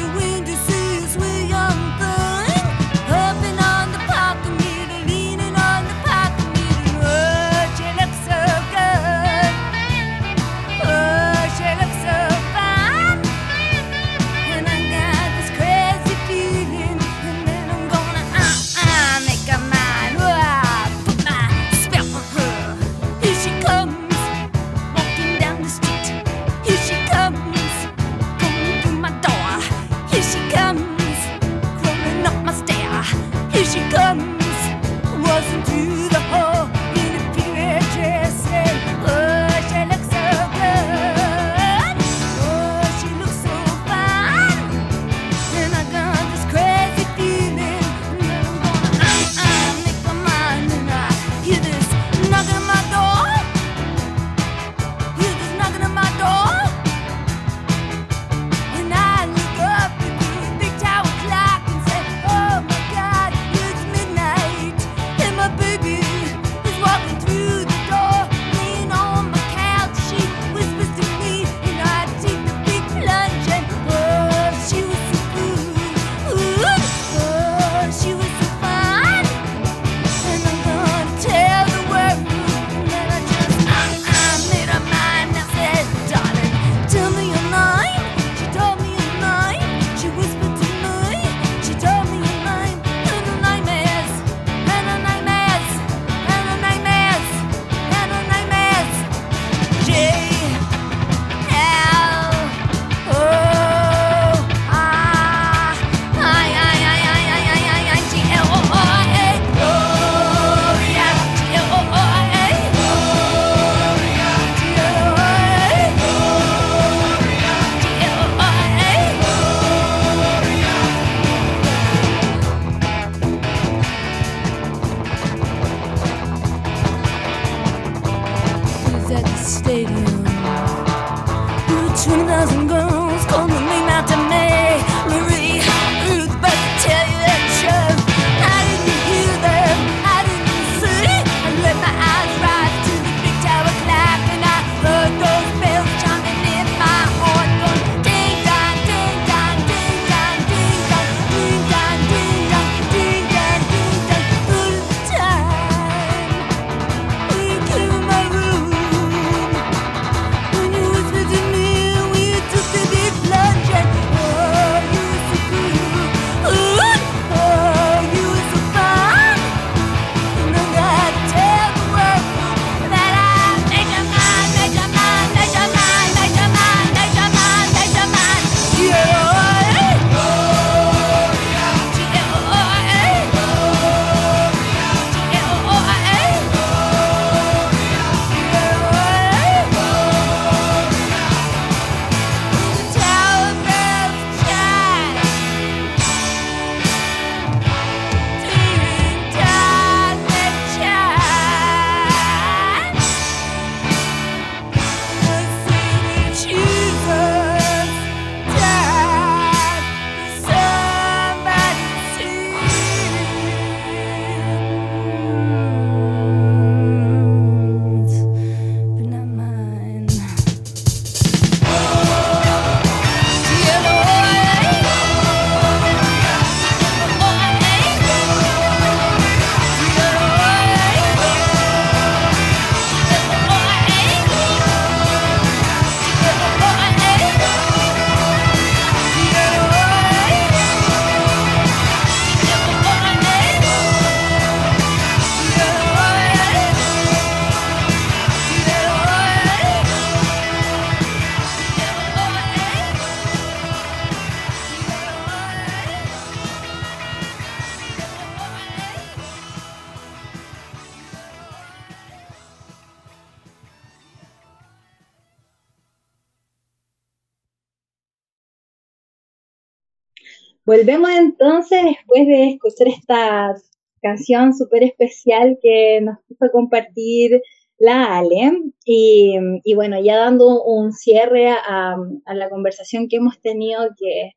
Volvemos entonces después de escuchar esta canción súper especial que nos puso a compartir la Ale. Y, bueno, ya dando un cierre a, la conversación que hemos tenido, que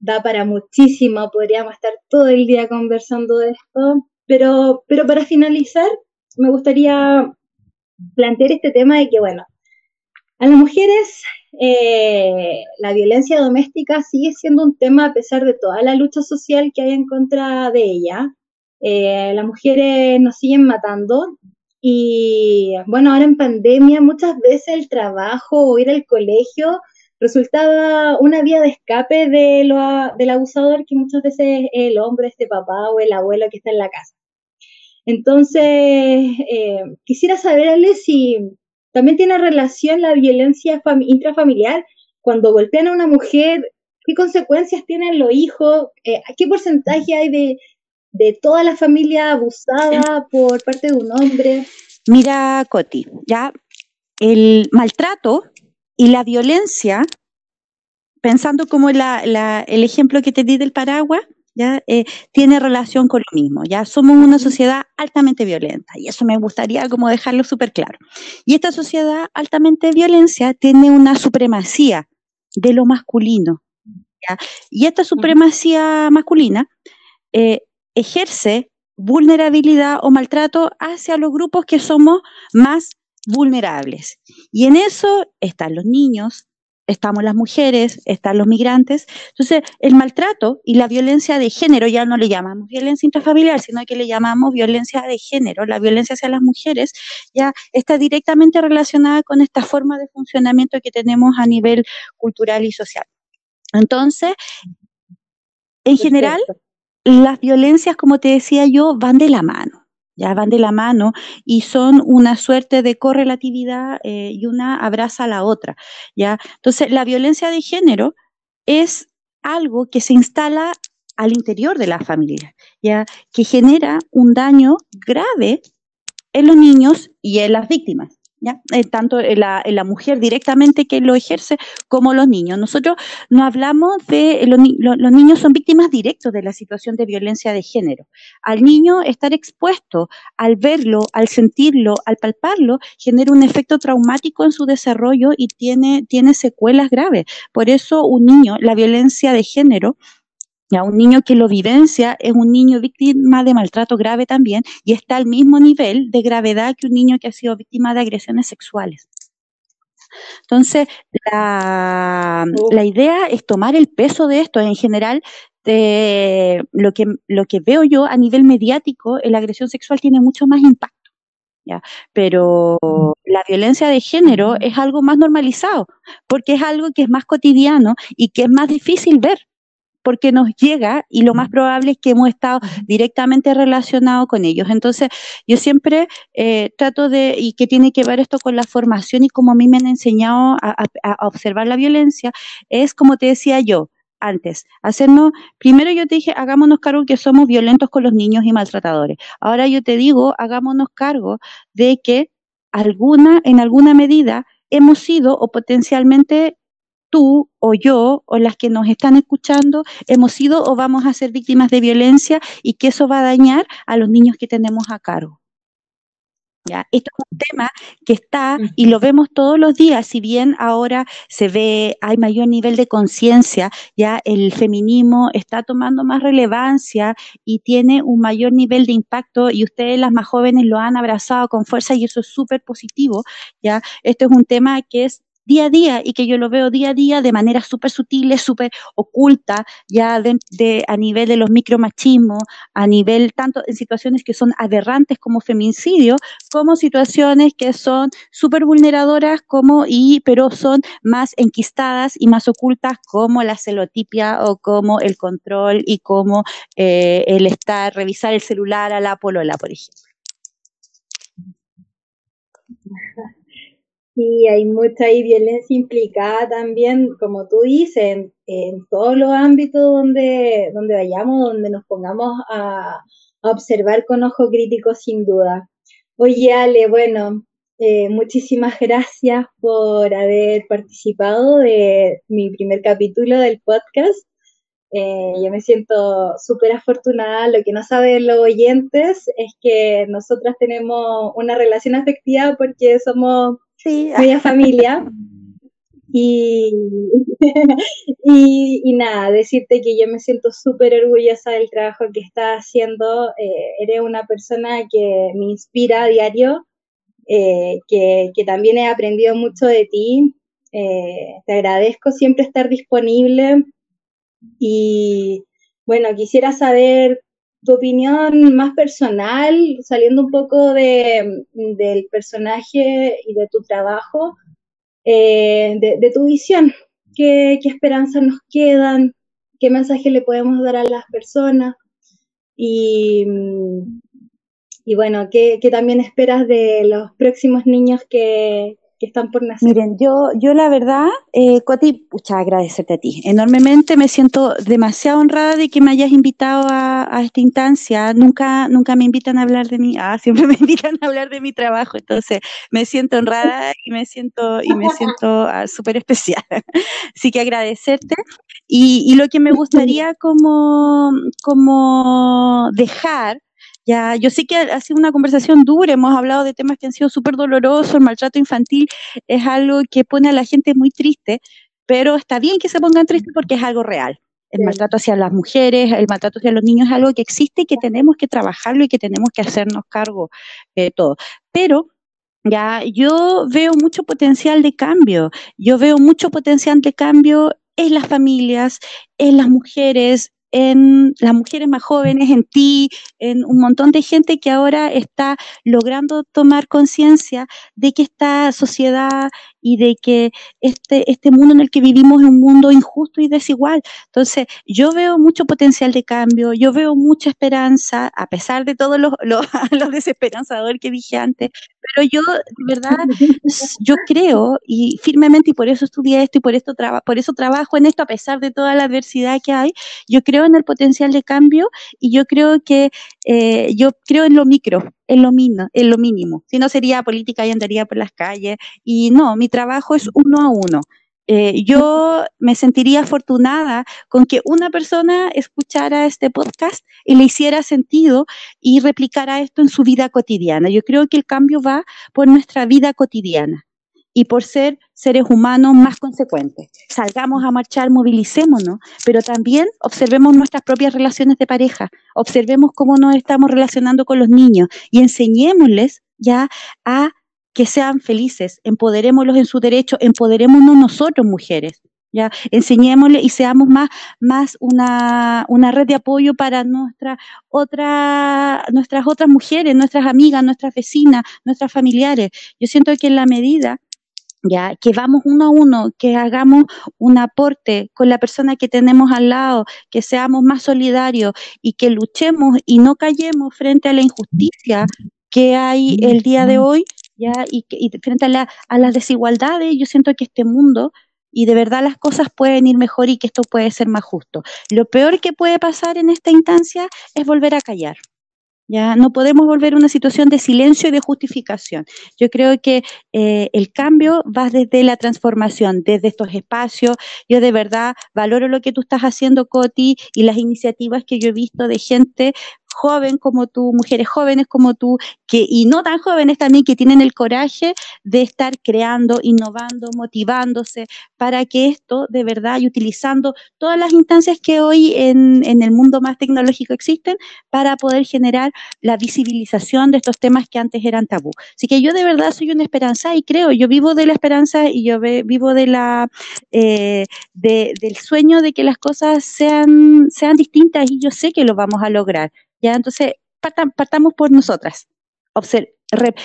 da para muchísimo, podríamos estar todo el día conversando de esto. Pero, pero para finalizar, me gustaría plantear este tema de que, bueno, a las mujeres eh, la violencia doméstica sigue siendo un tema a pesar de toda la lucha social que hay en contra de ella. Eh, las mujeres nos siguen matando y bueno, ahora en pandemia muchas veces el trabajo o ir al colegio resultaba una vía de escape de lo, del abusador que muchas veces es el hombre, este papá o el abuelo que está en la casa. Entonces, eh, quisiera saberle si también tiene relación la violencia intrafamiliar. Cuando golpean a una mujer, ¿qué consecuencias tienen los hijos? Eh, ¿Qué porcentaje hay de, toda la familia abusada por parte de un hombre? Mira, Coti, ya el maltrato y la violencia, pensando como el ejemplo que te di del paraguas, ¿ya? Eh, tiene relación con lo mismo, ¿ya? Somos una sociedad altamente violenta y eso me gustaría como dejarlo súper claro. Y esta sociedad altamente violencia tiene una supremacía de lo masculino, ¿ya? Y esta supremacía masculina eh, ejerce vulnerabilidad o maltrato hacia los grupos que somos más vulnerables. Y en eso están los niños, estamos las mujeres, están los migrantes. Entonces, el maltrato y la violencia de género ya no le llamamos violencia intrafamiliar, sino que le llamamos violencia de género. La violencia hacia las mujeres ya está directamente relacionada con esta forma de funcionamiento que tenemos a nivel cultural y social. Entonces, en general, las violencias, como te decía yo, van de la mano ya van de la mano y son una suerte de correlatividad eh, y una abraza a la otra, ¿ya? Entonces, la violencia de género es algo que se instala al interior de la familia, ¿ya? Que genera un daño grave en los niños y en las víctimas. Eh, tanto la, mujer directamente que lo ejerce como los niños. Nosotros no hablamos de, los, los niños son víctimas directas de la situación de violencia de género. Al niño estar expuesto, al verlo, al sentirlo, al palparlo, genera un efecto traumático en su desarrollo y tiene, tiene secuelas graves. Por eso un niño, la violencia de género, ya, un niño que lo vivencia es un niño víctima de maltrato grave también y está al mismo nivel de gravedad que un niño que ha sido víctima de agresiones sexuales. Entonces, la, la idea es tomar el peso de esto. En general, de lo, que, lo que veo yo a nivel mediático, la agresión sexual tiene mucho más impacto. ¿ya? Pero la violencia de género es algo más normalizado, porque es algo que es más cotidiano y que es más difícil ver porque nos llega y lo más probable es que hemos estado directamente relacionados con ellos. Entonces, yo siempre eh, trato de, y que tiene que ver esto con la formación y como a mí me han enseñado a, observar la violencia, es como te decía yo, antes, hacernos, primero yo te dije, hagámonos cargo que somos violentos con los niños y maltratadores. Ahora yo te digo, hagámonos cargo de que alguna, en alguna medida, hemos sido o potencialmente tú o yo o las que nos están escuchando hemos sido o vamos a ser víctimas de violencia y que eso va a dañar a los niños que tenemos a cargo. ¿Ya? Esto es un tema que está y lo vemos todos los días, si bien ahora se ve, hay mayor nivel de conciencia, ya el feminismo está tomando más relevancia y tiene un mayor nivel de impacto y ustedes las más jóvenes lo han abrazado con fuerza y eso es súper positivo, ya. Esto es un tema que es día a día y que yo lo veo día a día de manera súper sutil, súper oculta, ya de, a nivel de los micromachismos, a nivel tanto en situaciones que son aberrantes como feminicidio, como situaciones que son súper vulneradoras como y pero son más enquistadas y más ocultas como la celotipia o como el control y como eh, el estar, revisar el celular a la polola, por ejemplo. Sí, hay mucha violencia implicada también, como tú dices, en, todos los ámbitos donde, donde vayamos, donde nos pongamos a, observar con ojo crítico sin duda. Oye, Ale, bueno, eh, muchísimas gracias por haber participado de mi primer capítulo del podcast. Eh, yo me siento súper afortunada. Lo que no saben los oyentes es que nosotras tenemos una relación afectiva porque somos media familia. Y, y, nada, decirte que yo me siento súper orgullosa del trabajo que estás haciendo. Eh, eres una persona que me inspira a diario, eh, que, que, también he aprendido mucho de ti. Eh, te agradezco siempre estar disponible y bueno, quisiera saber tu opinión más personal, saliendo un poco de, del personaje y de tu trabajo, eh, de, tu visión. ¿Qué, ¿Qué esperanzas nos quedan? ¿Qué mensaje le podemos dar a las personas? Y, y bueno, ¿qué, ¿qué, también esperas de los próximos niños que, que están por nacer? Miren, yo, yo la verdad, eh, Coti, pucha, agradecerte a ti. Enormemente me siento demasiado honrada de que me hayas invitado a, a, esta instancia. Nunca, nunca me invitan a hablar de mí, ah, siempre me invitan a hablar de mi trabajo. Entonces, me siento honrada y me siento, y me siento ah, súper especial. Así que agradecerte. Y, y lo que me gustaría como, como dejar ya, yo sé que ha sido una conversación dura, hemos hablado de temas que han sido súper dolorosos, el maltrato infantil es algo que pone a la gente muy triste, pero está bien que se pongan tristes porque es algo real. El maltrato hacia las mujeres, el maltrato hacia los niños es algo que existe y que tenemos que trabajarlo y que tenemos que hacernos cargo de todo. Pero ya yo veo mucho potencial de cambio, yo veo mucho potencial de cambio en las familias, en las mujeres, en las mujeres más jóvenes, en ti, en un montón de gente que ahora está logrando tomar conciencia de que esta sociedad y de que este, este mundo en el que vivimos es un mundo injusto y desigual. Entonces, yo veo mucho potencial de cambio, yo veo mucha esperanza, a pesar de todo lo, lo, desesperanzador que dije antes, pero yo, de verdad, yo creo y firmemente, y por eso estudié esto y por, esto por eso trabajo en esto, a pesar de toda la adversidad que hay, yo creo en el potencial de cambio y yo creo que eh, yo creo en lo micro, en lo, mínimo, en lo mínimo. Si no sería política y andaría por las calles. Y no, mi trabajo es uno a uno. Eh, yo me sentiría afortunada con que una persona escuchara este podcast y le hiciera sentido y replicara esto en su vida cotidiana. Yo creo que el cambio va por nuestra vida cotidiana y por ser seres humanos más consecuentes. Salgamos a marchar, movilicémonos, pero también observemos nuestras propias relaciones de pareja, observemos cómo nos estamos relacionando con los niños y enseñémosles ya a que sean felices, empoderémoslos en su derecho, empoderémonos nosotros mujeres. Ya, enseñémosle y seamos más, más una, una red de apoyo para nuestra otra, nuestras otras mujeres, nuestras amigas, nuestras vecinas, nuestras familiares. Yo siento que en la medida ya que vamos uno a uno, que hagamos un aporte con la persona que tenemos al lado, que seamos más solidarios y que luchemos y no callemos frente a la injusticia que hay el día de hoy, ya y, y frente a, la, a las desigualdades, yo siento que este mundo y de verdad las cosas pueden ir mejor y que esto puede ser más justo. Lo peor que puede pasar en esta instancia es volver a callar. Ya no podemos volver a una situación de silencio y de justificación. Yo creo que eh, el cambio va desde la transformación, desde estos espacios. Yo de verdad valoro lo que tú estás haciendo, Coti, y las iniciativas que yo he visto de gente joven como tú, mujeres jóvenes como tú, que, y no tan jóvenes también, que tienen el coraje de estar creando, innovando, motivándose para que esto de verdad y utilizando todas las instancias que hoy en, en el mundo más tecnológico existen para poder generar la visibilización de estos temas que antes eran tabú. Así que yo de verdad soy una esperanza y creo, yo vivo de la esperanza y yo vivo de la, eh, de, del sueño de que las cosas sean, sean distintas y yo sé que lo vamos a lograr. ¿Ya? Entonces, partamos por nosotras.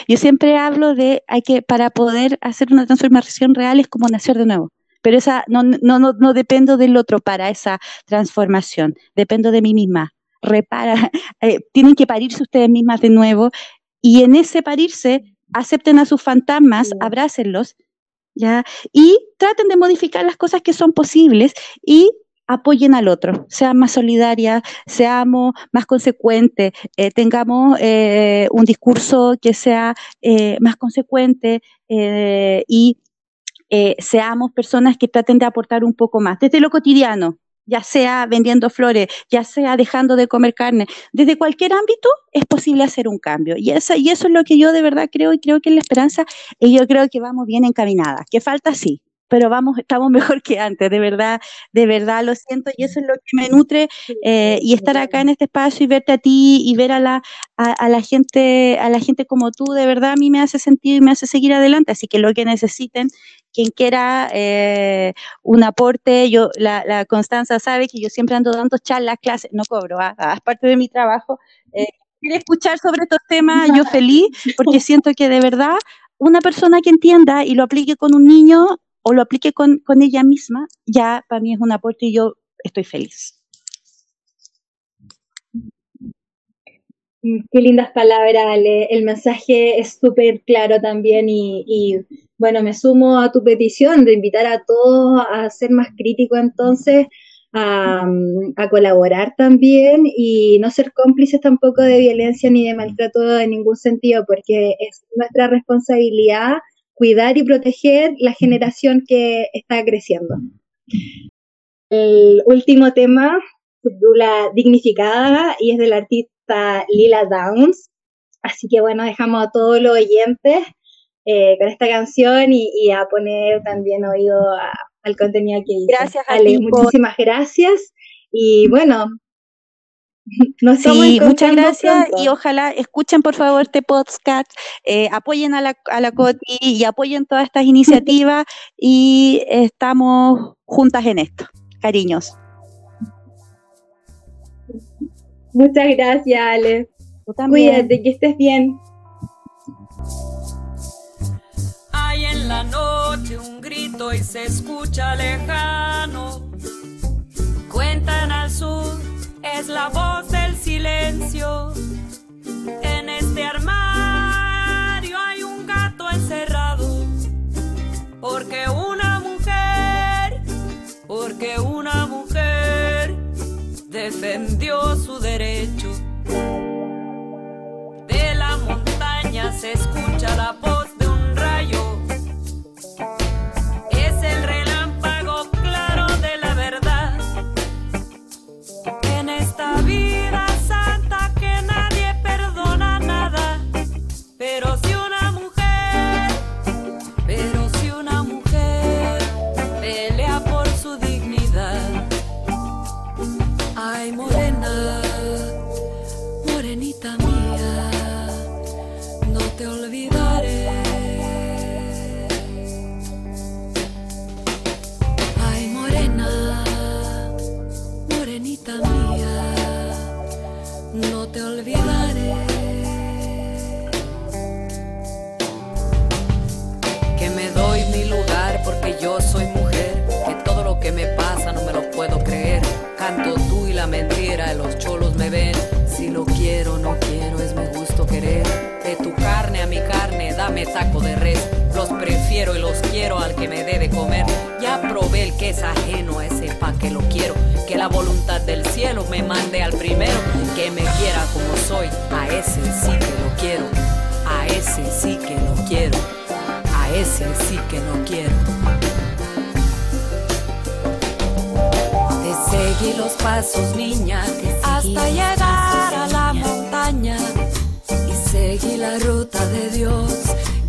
yo siempre hablo de, hay que, para poder hacer una transformación real es como nacer de nuevo. Pero esa, no, no, no, no dependo del otro para esa transformación, dependo de mí misma. Repara, eh, tienen que parirse ustedes mismas de nuevo y en ese parirse acepten a sus fantasmas, abrácenlos, ¿ya? Y traten de modificar las cosas que son posibles y apoyen al otro, sean más solidarias, seamos más consecuentes, eh, tengamos eh, un discurso que sea eh, más consecuente y seamos personas que traten de aportar un poco más, desde lo cotidiano, ya sea vendiendo flores, ya sea dejando de comer carne, desde cualquier ámbito es posible hacer un cambio. Y, eso, y eso es lo que yo de verdad creo y creo que en la esperanza, y yo creo que vamos bien encaminadas. Que falta sí, pero vamos, estamos mejor que antes, de verdad, de verdad lo siento y eso es lo que me nutre eh, y estar acá en este espacio y verte a ti y ver a la, a, la gente, a la gente como tú, de verdad a mí me hace sentido y me hace seguir adelante, así que lo que necesiten, quien quiera eh, un aporte, yo, la, la, Constanza sabe que yo siempre ando dando charlas, clases, no cobro, ¿ah? Ah, es parte de mi trabajo. Eh, quiere escuchar sobre estos temas, yo feliz, porque siento que de verdad una persona que entienda y lo aplique con un niño o lo aplique con, con ella misma, ya para mí es un aporte y yo estoy feliz. Mm, qué lindas palabras, Ale. El mensaje es súper claro también y, bueno, me sumo a tu petición de invitar a todos a ser más críticos entonces, a, a, colaborar también y no ser cómplices tampoco de violencia ni de maltrato en ningún sentido, porque es nuestra responsabilidad cuidar y proteger la generación que está creciendo. El último tema titula Dignificada y es del artista Lila Downs. Así que bueno, dejamos a todos los oyentes eh, con esta canción y, a poner también oído al contenido que hice. Gracias, Ale. Muchísimas gracias. Y bueno, sí, muchas gracias y ojalá escuchen por favor este podcast, eh, apoyen a la, a la COTI y apoyen todas estas iniciativas y estamos juntas en esto. Cariños. Muchas gracias, Ale. Cuídate, que estés bien. Hay en la noche un grito y se escucha lejano. Cuentan al sur es la voz del silencio. En este armario hay un gato encerrado, porque una mujer, porque una mujer defendió su derecho. De la montaña se escucha la voz que me debe comer. Ya probé el que es ajeno a ese pa' que lo quiero. Que la voluntad del cielo me mande al primero. Que me quiera como soy. A ese sí que lo quiero. A ese sí que lo quiero. A ese sí que lo quiero. Te seguí los pasos, niña, hasta llegar a la montaña. Y seguí la ruta de Dios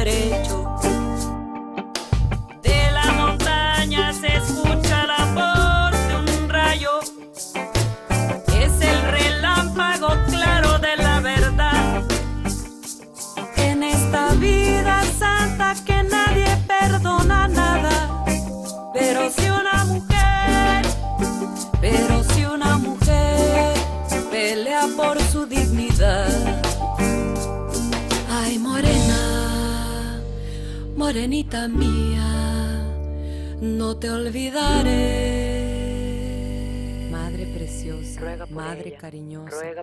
De la montaña se escucha el amor de un rayo. Es el relámpago claro de la verdad. En esta vida santa que nadie perdona nada. Pero si una mujer, pero si una mujer pelea por su dignidad. Morenita mía, no te olvidaré. Madre preciosa, madre cariñosa,